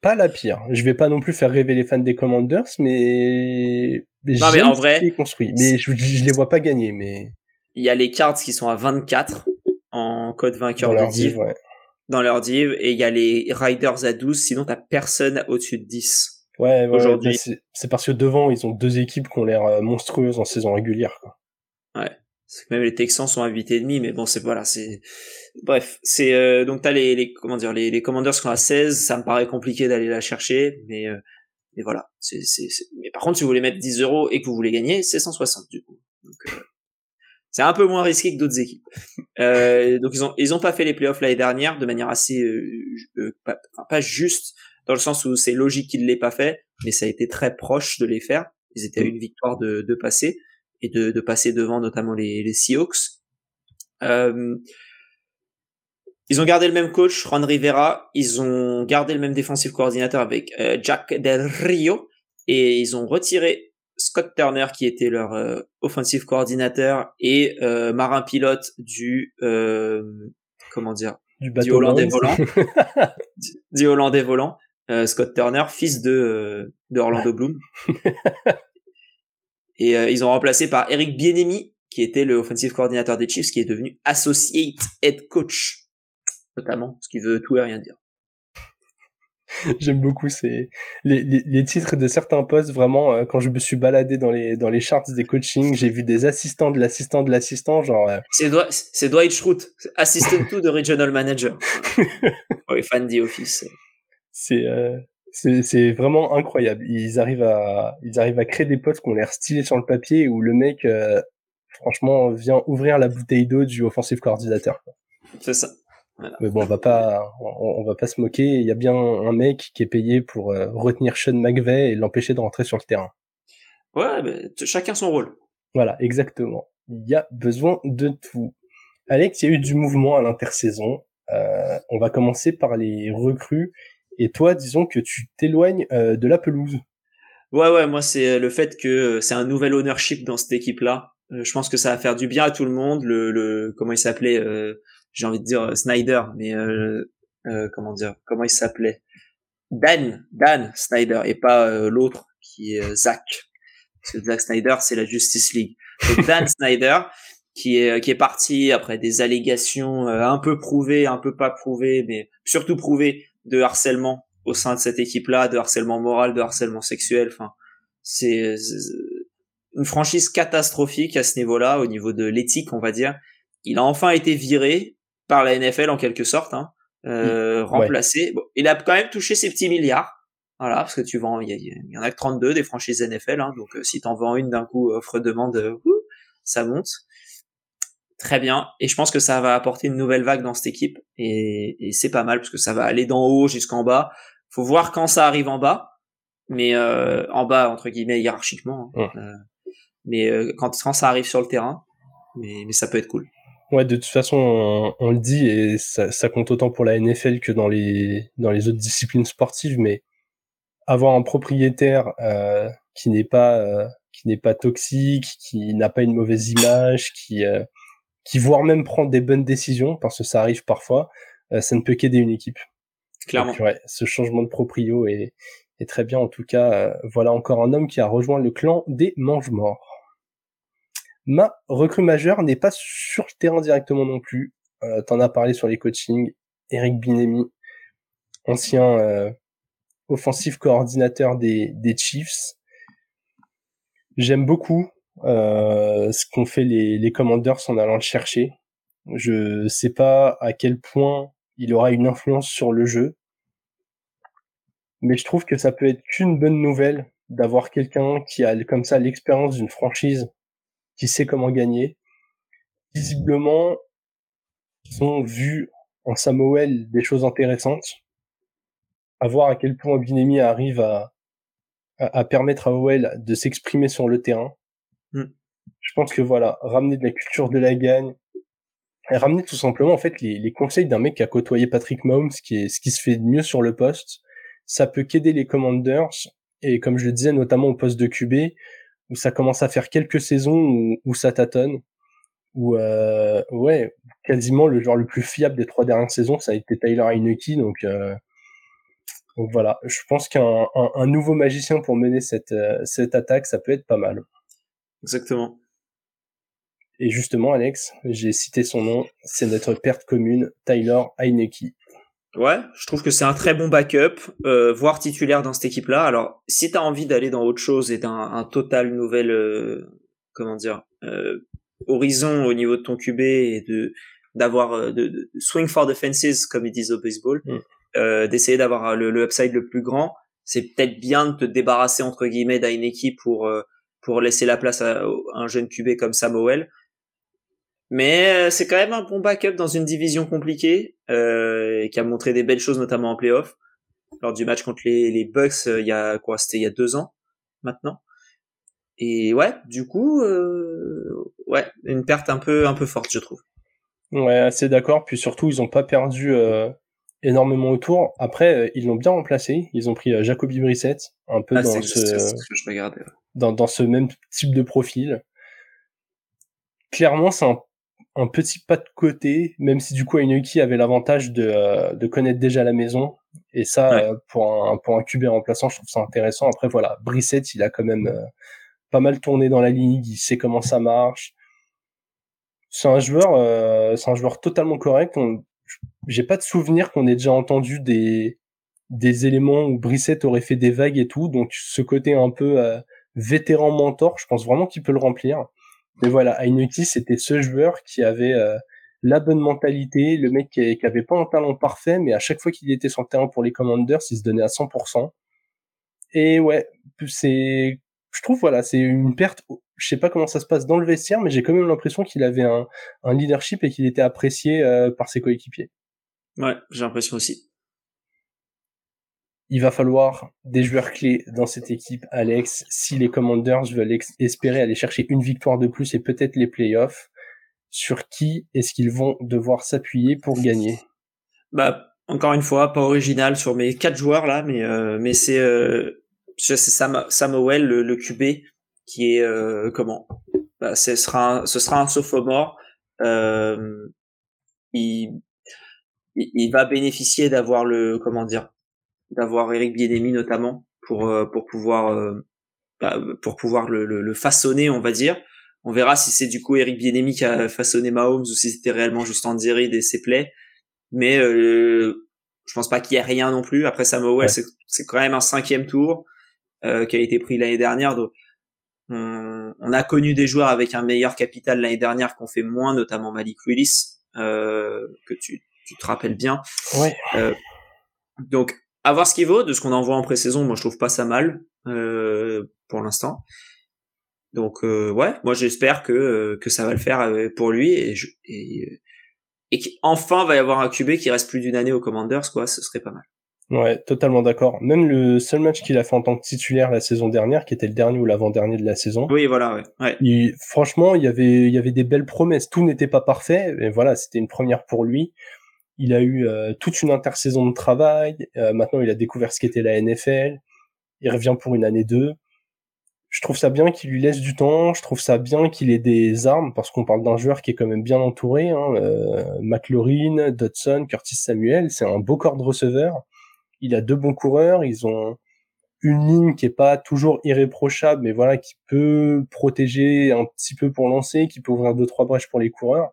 pas la pire. Je vais pas non plus faire rêver les fans des Commanders, mais, non, mais en vrai, construit. Mais je, je les vois pas gagner. Mais il y a les cards qui sont à 24 en code vainqueur de div, dans leur div et il y a les riders à 12 sinon t'as personne au-dessus de 10 ouais, aujourd'hui. c'est parce que devant ils ont deux équipes qui ont l'air euh, monstrueuses en saison régulière quoi. ouais. Même les Texans sont à 8 et demi mais bon c'est voilà c'est bref c'est euh, donc t'as les, les comment dire les, les commanders qui sont à 16 ça me paraît compliqué d'aller la chercher mais euh, mais voilà c'est c'est mais par contre si vous voulez mettre 10 euros et que vous voulez gagner c'est 160 du coup. Donc euh, c'est un peu moins risqué que d'autres équipes. Euh, donc ils ont ils ont pas fait les playoffs l'année dernière de manière assez euh, euh pas, pas, juste dans le sens où c'est logique qu'ils l'aient pas fait, mais ça a été très proche de les faire. Ils étaient à une victoire de, de passer et de, de passer devant notamment les, les Seahawks. Euh, ils ont gardé le même coach, Juan Rivera. Ils ont gardé le même défensif coordinateur avec euh, Jack Del Rio et ils ont retiré Scott Turner qui était leur euh, offensive coordinateur et euh, marin pilote du euh, comment dire du, bateau hollandais volant. (laughs) Du, hollandais volant. Scott Turner fils de de Orlando Bloom. (laughs) Et ils ont remplacé par Eric Bienemi qui était le offensive coordinateur des Chiefs qui est devenu associate head coach notamment ce qui veut tout et rien dire (laughs) J'aime beaucoup ces les, les, les, titres de certains postes. Vraiment, euh, quand je me suis baladé dans les dans les charts des coachings, j'ai vu des assistants de l'assistant de l'assistant, genre. Euh, c'est Dwight, c'est Dwight Schrute, assistant (laughs) to de regional manager. (laughs) oui, fan The Office. C'est euh, c'est c'est vraiment incroyable. Ils arrivent à ils arrivent à créer des postes qui ont l'air stylés sur le papier où le mec franchement vient ouvrir la bouteille d'eau du offensive coordinateur. C'est ça. Mais bon, on va pas, on, va pas se moquer. Il y a bien un mec qui est payé pour euh, retenir Sean McVay et l'empêcher de rentrer sur le terrain. Ouais, mais chacun son rôle. Voilà, exactement. Il y a besoin de tout. Alex, il y a eu du mouvement à l'intersaison. Euh, on va commencer par les recrues. Et toi, disons que tu t'éloignes euh, de la pelouse. Ouais, ouais, moi c'est le fait que c'est un nouvel ownership dans cette équipe-là. je pense que ça va faire du bien à tout le monde. Le, le comment il s'appelait j'ai envie de dire euh, Snyder, mais euh, euh, comment dire, comment il s'appelait? Dan, Dan Snyder, et pas l'autre qui est Zach. Parce que Zack Snyder, c'est la Justice League. Donc Dan (laughs) Snyder, qui est qui est parti après des allégations un peu prouvées, un peu pas prouvées, mais surtout prouvées de harcèlement au sein de cette équipe-là, de harcèlement moral, de harcèlement sexuel. Enfin, c'est une franchise catastrophique à ce niveau-là, au niveau de l'éthique, on va dire. Il a enfin été viré par la NFL en quelque sorte, hein, euh, mm. remplacé. Bon, il a quand même touché ses petits milliards. Voilà, parce que tu vends, il y, en a que 32 des franchises NFL, hein, donc euh, si t'en vends une d'un coup, offre-demande, euh, ça monte. Très bien, et je pense que ça va apporter une nouvelle vague dans cette équipe, et, et c'est pas mal, parce que ça va aller d'en haut jusqu'en bas. Faut voir quand ça arrive en bas, mais euh, en bas, entre guillemets, hiérarchiquement. Hein. Euh, mais quand, quand ça arrive sur le terrain, mais, mais ça peut être cool. Ouais, de toute façon, on, le dit et ça, ça, compte autant pour la NFL que dans les dans les autres disciplines sportives, mais avoir un propriétaire euh, qui n'est pas euh, qui n'est pas toxique, qui n'a pas une mauvaise image, qui euh, qui voire même prendre des bonnes décisions parce que ça arrive parfois, euh, ça ne peut qu'aider une équipe. Clairement. Donc, ouais, ce changement de proprio est, est très bien. En tout cas, voilà encore un homme qui a rejoint le clan des mange-morts. Ma recrue majeure n'est pas sur le terrain directement non plus. Euh, T'en as parlé sur les coachings. Eric Binemi, ancien euh, offensif coordinateur des, des Chiefs. J'aime beaucoup euh, ce qu'ont fait les, les Commanders en allant le chercher. Je sais pas à quel point il aura une influence sur le jeu, mais je trouve que ça peut être qu'une bonne nouvelle d'avoir quelqu'un qui a comme ça l'expérience d'une franchise qui sait comment gagner. Visiblement, ils ont vu en Samuel des choses intéressantes. À voir à quel point Binemi arrive à, à, permettre à Owell de s'exprimer sur le terrain. Mm. Je pense que voilà, ramener de la culture de la gagne, et ramener tout simplement en fait les, les conseils d'un mec qui a côtoyé Patrick Mahomes, qui est ce qui se fait de mieux sur le poste, ça peut qu'aider les Commanders et comme je le disais notamment au poste de QB, où ça commence à faire quelques saisons où, où ça tâtonne, où euh, ouais, quasiment le genre le plus fiable des trois dernières saisons, ça a été Tyler Heineke, donc euh, donc voilà, je pense qu'un un, nouveau magicien pour mener cette euh, cette attaque, ça peut être pas mal. Exactement. Et justement, Alex, j'ai cité son nom, c'est notre perte commune, Tyler Heineke. Ouais, je trouve que c'est un très bon backup, euh, voire titulaire dans cette équipe-là. Alors, si tu as envie d'aller dans autre chose et d'un un total nouvel, euh, comment dire, euh, horizon au niveau de ton QB et de d'avoir euh, de, swing for the fences comme ils disent au baseball, mm. euh, d'essayer d'avoir le, le, upside le plus grand, c'est peut-être bien de te débarrasser entre guillemets d'une équipe pour pour laisser la place à, à un jeune QB comme Samuel. Mais euh, c'est quand même un bon backup dans une division compliquée euh, qui a montré des belles choses notamment en playoff. Lors du match contre les, les Bucks euh, il y a quoi c'était il y a deux ans maintenant. Et ouais du coup euh, ouais une perte un peu un peu forte je trouve. Ouais assez d'accord. Puis surtout ils ont pas perdu euh, énormément autour. Après ils l'ont bien remplacé. Ils ont pris Jacoby Brissett un peu ah, dans ce, que je regardais, dans, dans ce même type de profil. Clairement c'est un un petit pas de côté, même si du coup Inuki avait l'avantage de, euh, de connaître déjà la maison. Et ça, euh, pour un pour un QB remplaçant, je trouve ça intéressant. Après voilà, Brissett, il a quand même euh, pas mal tourné dans la ligue, il sait comment ça marche. C'est un joueur, c'est un joueur totalement correct. J'ai pas de souvenir qu'on ait déjà entendu des des éléments où Brissette aurait fait des vagues et tout. Donc ce côté un peu euh, vétéran mentor, je pense vraiment qu'il peut le remplir. Mais voilà, Heineke, c'était ce joueur qui avait euh, la bonne mentalité, le mec qui, avait pas un talent parfait, mais à chaque fois qu'il était sur le terrain pour les Commanders, il se donnait à 100%. Et ouais, c'est, je trouve voilà, c'est une perte. Je sais pas comment ça se passe dans le vestiaire, mais j'ai quand même l'impression qu'il avait un, un, leadership et qu'il était apprécié euh, par ses coéquipiers. Ouais, j'ai l'impression aussi il va falloir des joueurs clés dans cette équipe, Alex. Si les Commanders veulent espérer aller chercher une victoire de plus et peut-être les playoffs, sur qui est-ce qu'ils vont devoir s'appuyer pour gagner? Bah, encore une fois, pas original sur mes quatre joueurs là, mais euh, mais c'est euh, c'est Sam, Samuel le, le QB qui est euh, comment? Bah, ce sera un, ce sera un sophomore. Euh, il, il va bénéficier d'avoir le comment dire d'avoir Eric Bienemi notamment pour euh, pour pouvoir euh, bah, pour pouvoir le, le, façonner, on va dire. On verra si c'est du coup Eric Bienemi qui a façonné Mahomes ou si c'était réellement juste Andy Reid et ses plays. Mais euh, je pense pas qu'il y ait rien non plus. Après Samuel, c'est quand même un cinquième tour euh, qui a été pris l'année dernière. Donc on, on, a connu des joueurs avec un meilleur capital l'année dernière qu'on fait moins, notamment Malik Willis, euh, que tu, tu te rappelles bien. Ouais. Euh, donc à voir ce qu'il vaut de ce qu'on en voit en pré-saison. Moi, je trouve pas ça mal euh, pour l'instant. Donc euh, ouais, moi j'espère que euh, que ça va le faire euh, pour lui et je, et, et qu'enfin va y avoir un QB qui reste plus d'une année aux Commanders quoi, ce serait pas mal. Ouais, totalement d'accord. Même le seul match qu'il a fait en tant que titulaire la saison dernière, qui était le dernier ou l'avant-dernier de la saison. Oui, voilà, ouais. ouais. Il, franchement, il y avait il y avait des belles promesses. Tout n'était pas parfait, mais voilà, c'était une première pour lui. Il a eu euh, toute une intersaison de travail. Euh, maintenant, il a découvert ce qu'était la NFL. Il revient pour une année 2. Je trouve ça bien qu'il lui laisse du temps. Je trouve ça bien qu'il ait des armes parce qu'on parle d'un joueur qui est quand même bien entouré. Hein. Euh, McLaurin, Dodson, Curtis Samuel, c'est un beau corps de receveur. Il a deux bons coureurs. Ils ont une ligne qui est pas toujours irréprochable, mais voilà, qui peut protéger un petit peu pour lancer, qui peut ouvrir deux trois brèches pour les coureurs.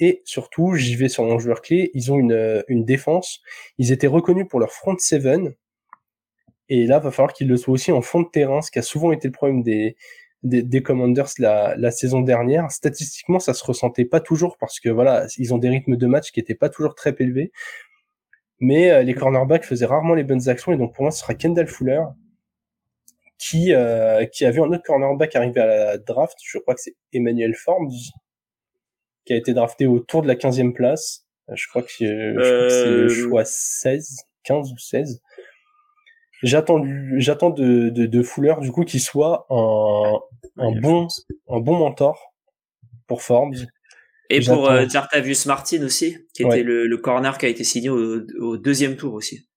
Et surtout, j'y vais sur mon joueur clé, ils ont une, euh, une défense. Ils étaient reconnus pour leur front seven. Et là, va falloir qu'ils le soient aussi en fond de terrain, ce qui a souvent été le problème des, des, des Commanders la, la, saison dernière. Statistiquement, ça se ressentait pas toujours parce que voilà, ils ont des rythmes de match qui étaient pas toujours très élevés. Mais euh, les cornerbacks faisaient rarement les bonnes actions et donc pour moi, ce sera Kendall Fuller qui euh, qui a vu un autre cornerback arriver à la draft. Je crois que c'est Emmanuel Forbes qui a été drafté autour de la 15e place. Euh, je crois que, c'est le euh, choix 16, 15 ou 16. J'attends j'attends de, de, de Fuller du coup qu'il soit un, un bon un bon mentor pour Forbes. Et pour euh, Jartavius Martin aussi, qui était le, le, corner qui a été signé au, au deuxième tour aussi.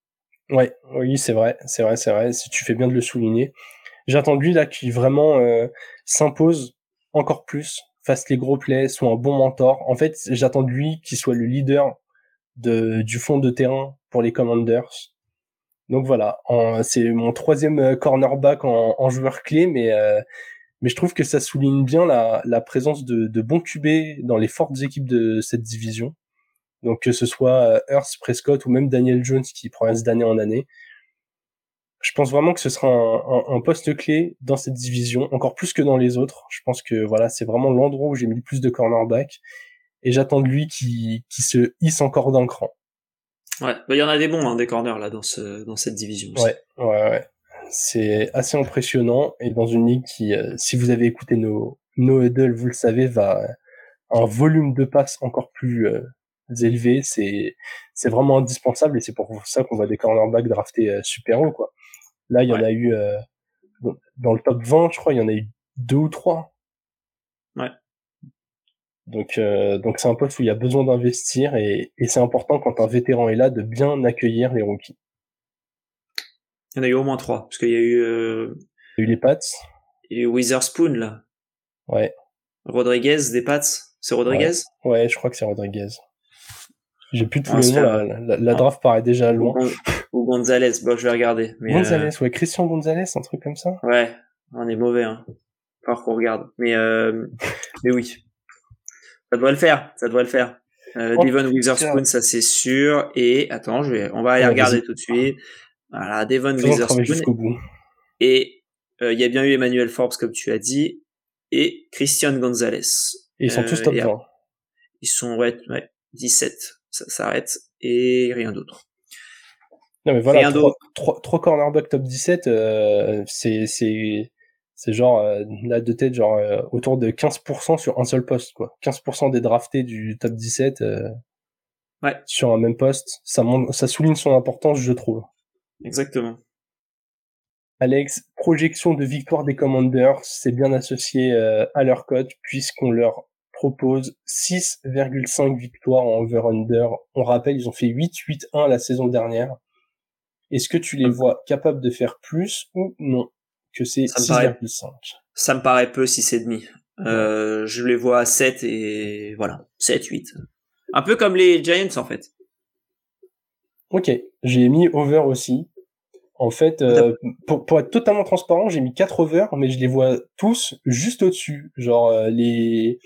Ouais, oui, c'est vrai, c'est vrai, c'est vrai. Si tu fais bien de le souligner, j'attends de lui là qui vraiment euh, s'impose encore plus fasse les gros plays, soit un bon mentor. En fait, j'attends de lui qu'il soit le leader de, du fond de terrain pour les Commanders. Donc voilà, c'est mon troisième euh, cornerback en, en joueur clé, mais euh, mais je trouve que ça souligne bien la, la présence de, de bons QB dans les fortes équipes de cette division. Donc que ce soit Hurst, Prescott ou même Daniel Jones qui progresse d'année en année je pense vraiment que ce sera un, un, poste clé dans cette division, encore plus que dans les autres. Je pense que voilà, c'est vraiment l'endroit où j'ai mis le plus de cornerback et j'attends de lui qui, qui se hisse encore d'un cran. Ouais, bah, il y en a des bons hein, des corners là dans ce dans cette division. Aussi. Ouais, ouais, ouais. C'est assez impressionnant et dans une ligue qui, euh, si vous avez écouté nos nos huddle, vous le savez, va un volume de passes encore plus euh, élevé. C'est c'est vraiment indispensable et c'est pour ça qu'on voit des cornerbacks draftés euh, super haut quoi. Là, il y en a eu euh, dans le top 20, je crois, il y en a eu deux ou trois. Ouais. Donc, euh, donc c'est un poste où il y a besoin d'investir et, et c'est important quand un vétéran est là de bien accueillir les rookies. Il y en a eu au moins trois, parce qu'il y a eu. Euh... Il y a eu les Pats. Il y a eu Witherspoon là. Ouais. Rodriguez des Pats. C'est Rodriguez? Ouais. ouais, je crois que c'est Rodriguez. J'ai plus tous les noms. La, la, draft paraît déjà loin. Ou Gonzalez. Bon, je vais regarder. Mais Gonzalez, euh... ouais. Christian Gonzalez, un truc comme ça. Ouais. On est mauvais, hein. Alors qu'on regarde. Mais, euh... mais oui. Ça doit le faire. Ça doit le faire. Euh, Devon Witherspoon, ça c'est sûr. Et attends, je vais, on va aller regarder tout de suite. Voilà, Devon Witherspoon. Et euh, il y a bien eu Emmanuel Forbes, comme tu as dit, et Christian Gonzalez. Et ils sont tous top 20. Ils sont ouais, ouais 17. Ça s'arrête et rien d'autre. Non mais voilà, trois, trois, trois, cornerbacks top 17, euh, c'est c'est c'est genre euh, là de tête genre euh, autour de 15% sur un seul poste quoi. 15% des draftés du top 17 euh, ouais. sur un même poste, ça ça souligne son importance je trouve. Exactement. Alex, projection de victoire des Commanders, c'est bien associé à leur cote puisqu'on leur propose 6,5 victoires en over-under. On rappelle, ils ont fait 8-8-1 la saison dernière. Est-ce que tu les vois capables de faire plus ou non que c'est 6,5 Ça me paraît peu 6,5. Euh, je les vois à 7 et voilà, 7, 8. Un peu comme les Giants en fait. Ok, j'ai mis over aussi. En fait, euh, pour, pour être totalement transparent, j'ai mis 4 over, mais je les vois tous juste au-dessus. Genre euh, les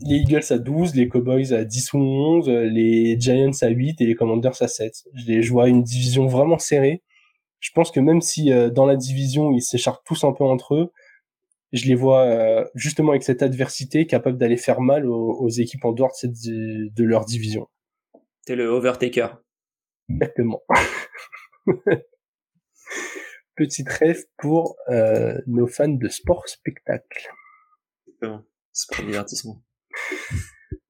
les Eagles à 12, les Cowboys à 10 ou 11, les Giants à 8 et les Commanders à 7. Je, les, je vois une division vraiment serrée je pense que même si euh, dans la division ils s'écharpent tous un peu entre eux, je les vois euh, justement avec cette adversité capables d'aller faire mal aux, équipes en dehors de, de leur division. T'es le overtaker. Exactement. (laughs) Petite rêve pour euh, nos fans de sport spectacle. Sport divertissement.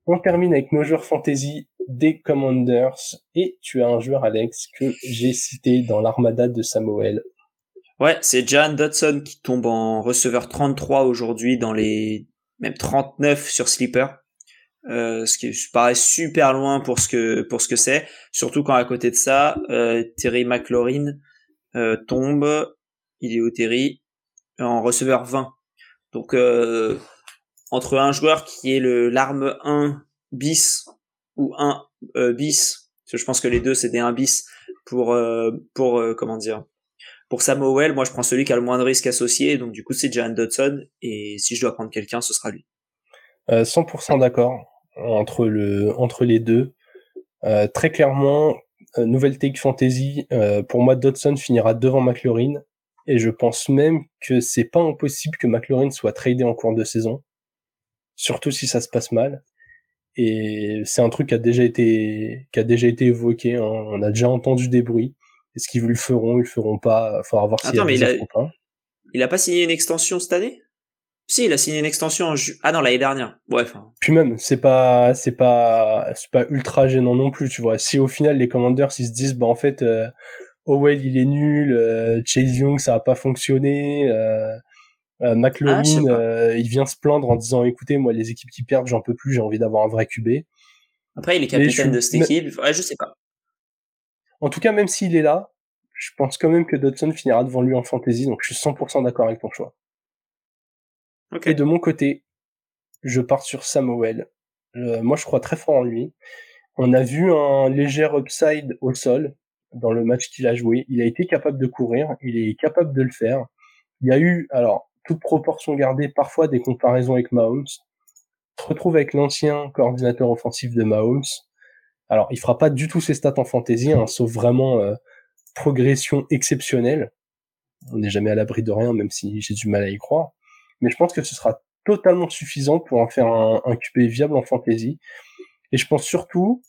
On termine avec nos joueurs fantasy des Commanders et tu as un joueur Alex que j'ai cité dans l'armada de Samuel. Ouais, c'est Jan Dodson qui tombe en receveur 33 aujourd'hui dans les même 39 sur Sleeper. Euh, ce qui paraît super loin pour ce que c'est, surtout quand à côté de ça, euh, Terry McLaurin euh, tombe, il est au Terry? En receveur 20. Donc entre un joueur qui est le l'arme 1 bis ou un euh, bis, parce que je pense que les deux c'est des 1 bis pour euh, pour euh, comment dire pour Samuel, moi je prends celui qui a le moins de risques associé, donc du coup c'est Jan Dodson, et si je dois prendre quelqu'un, ce sera lui. 100% d'accord entre le entre les deux. très clairement, nouvelle take fantasy, pour moi Dodson finira devant McLaurin, et je pense même que c'est pas impossible que McLaurin soit tradé en cours de saison, surtout si ça se passe mal. Et c'est un truc qui a déjà été, qui a déjà été évoqué. Hein. On a déjà entendu des bruits. Est-ce qu'ils le feront, ils le feront pas? Il faudra voir s'il y a mais il a... il a pas signé une extension cette année? Si, il a signé une extension en ju... Ah non, l'année dernière. Bref. Puis même, c'est pas, c'est pas, c'est pas ultra gênant non plus, tu vois. Si au final les commandeurs ils se disent, bah en fait, euh, Owell il est nul, euh, Chase Young ça a pas fonctionné. Euh, euh, McLaurin, ah, euh, il vient se plaindre en disant écoutez, moi les équipes qui perdent, j'en peux plus, j'ai envie d'avoir un vrai QB. Après, il est capitaine de cette équipe. Ouais, je sais pas. En tout cas, même s'il est là, je pense quand même que Dodson finira devant lui en fantasy, donc je suis 100% d'accord avec ton choix. Et de mon côté, je pars sur Samuel. Euh, moi, je crois très fort en lui. On a vu un léger upside au sol dans le match qu'il a joué. Il a été capable de courir, il est capable de le faire. Il y a eu, alors, toute proportion gardée, parfois des comparaisons avec Mahomes. Se retrouve avec l'ancien coordinateur offensif de Mahomes. Alors, il fera pas du tout ses stats en fantasy, hein, sauf vraiment euh, progression exceptionnelle. On n'est jamais à l'abri de rien, même si j'ai du mal à y croire. Mais je pense que ce sera totalement suffisant pour en faire un, un QB viable en fantasy. Et je pense surtout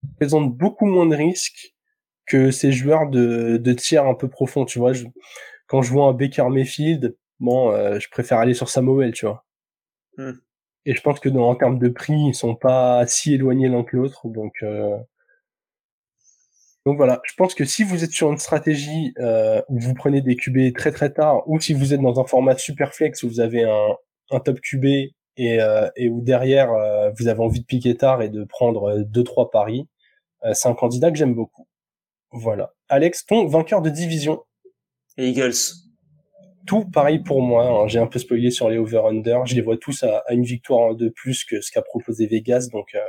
qu'il présente beaucoup moins de risques que ces joueurs de, de tiers un peu profonds. Tu vois, quand je vois un Baker Mayfield, bon, euh, je préfère aller sur Samuel, tu vois. Hmm. Et je pense que dans, en termes de prix, ils sont pas si éloignés l'un que l'autre, donc euh... donc voilà. Je pense que si vous êtes sur une stratégie euh, où vous prenez des QB très très tard, ou si vous êtes dans un format super flex où vous avez un, un top QB et, euh, et où derrière euh, vous avez envie de piquer tard et de prendre deux trois paris, c'est un candidat que j'aime beaucoup. Voilà. Alex, ton vainqueur de division Eagles. Tout pareil pour moi. Hein. J'ai un peu spoilé sur les over-under. Je les vois tous à, une victoire de plus que ce qu'a proposé Vegas. Donc, euh,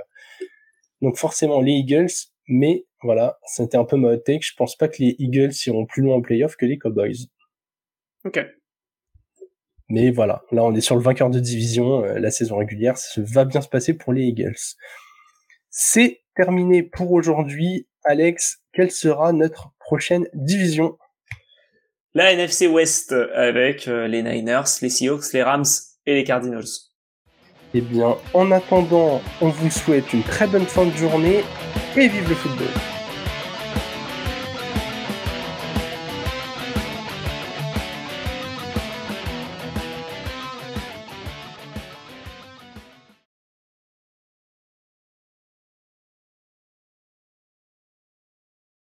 donc forcément les Eagles. Mais voilà, c'était un peu ma hot take. Je pense pas que les Eagles iront plus loin en playoff que les Cowboys. Ok. Mais voilà, là on est sur le vainqueur de division, la saison régulière, ça va bien se passer pour les Eagles. C'est terminé pour aujourd'hui. Alex, quelle sera notre prochaine division? La NFC West avec les Niners, les Seahawks, les Rams et les Cardinals. Eh bien, en attendant, on vous souhaite une très bonne fin de journée et vive le football.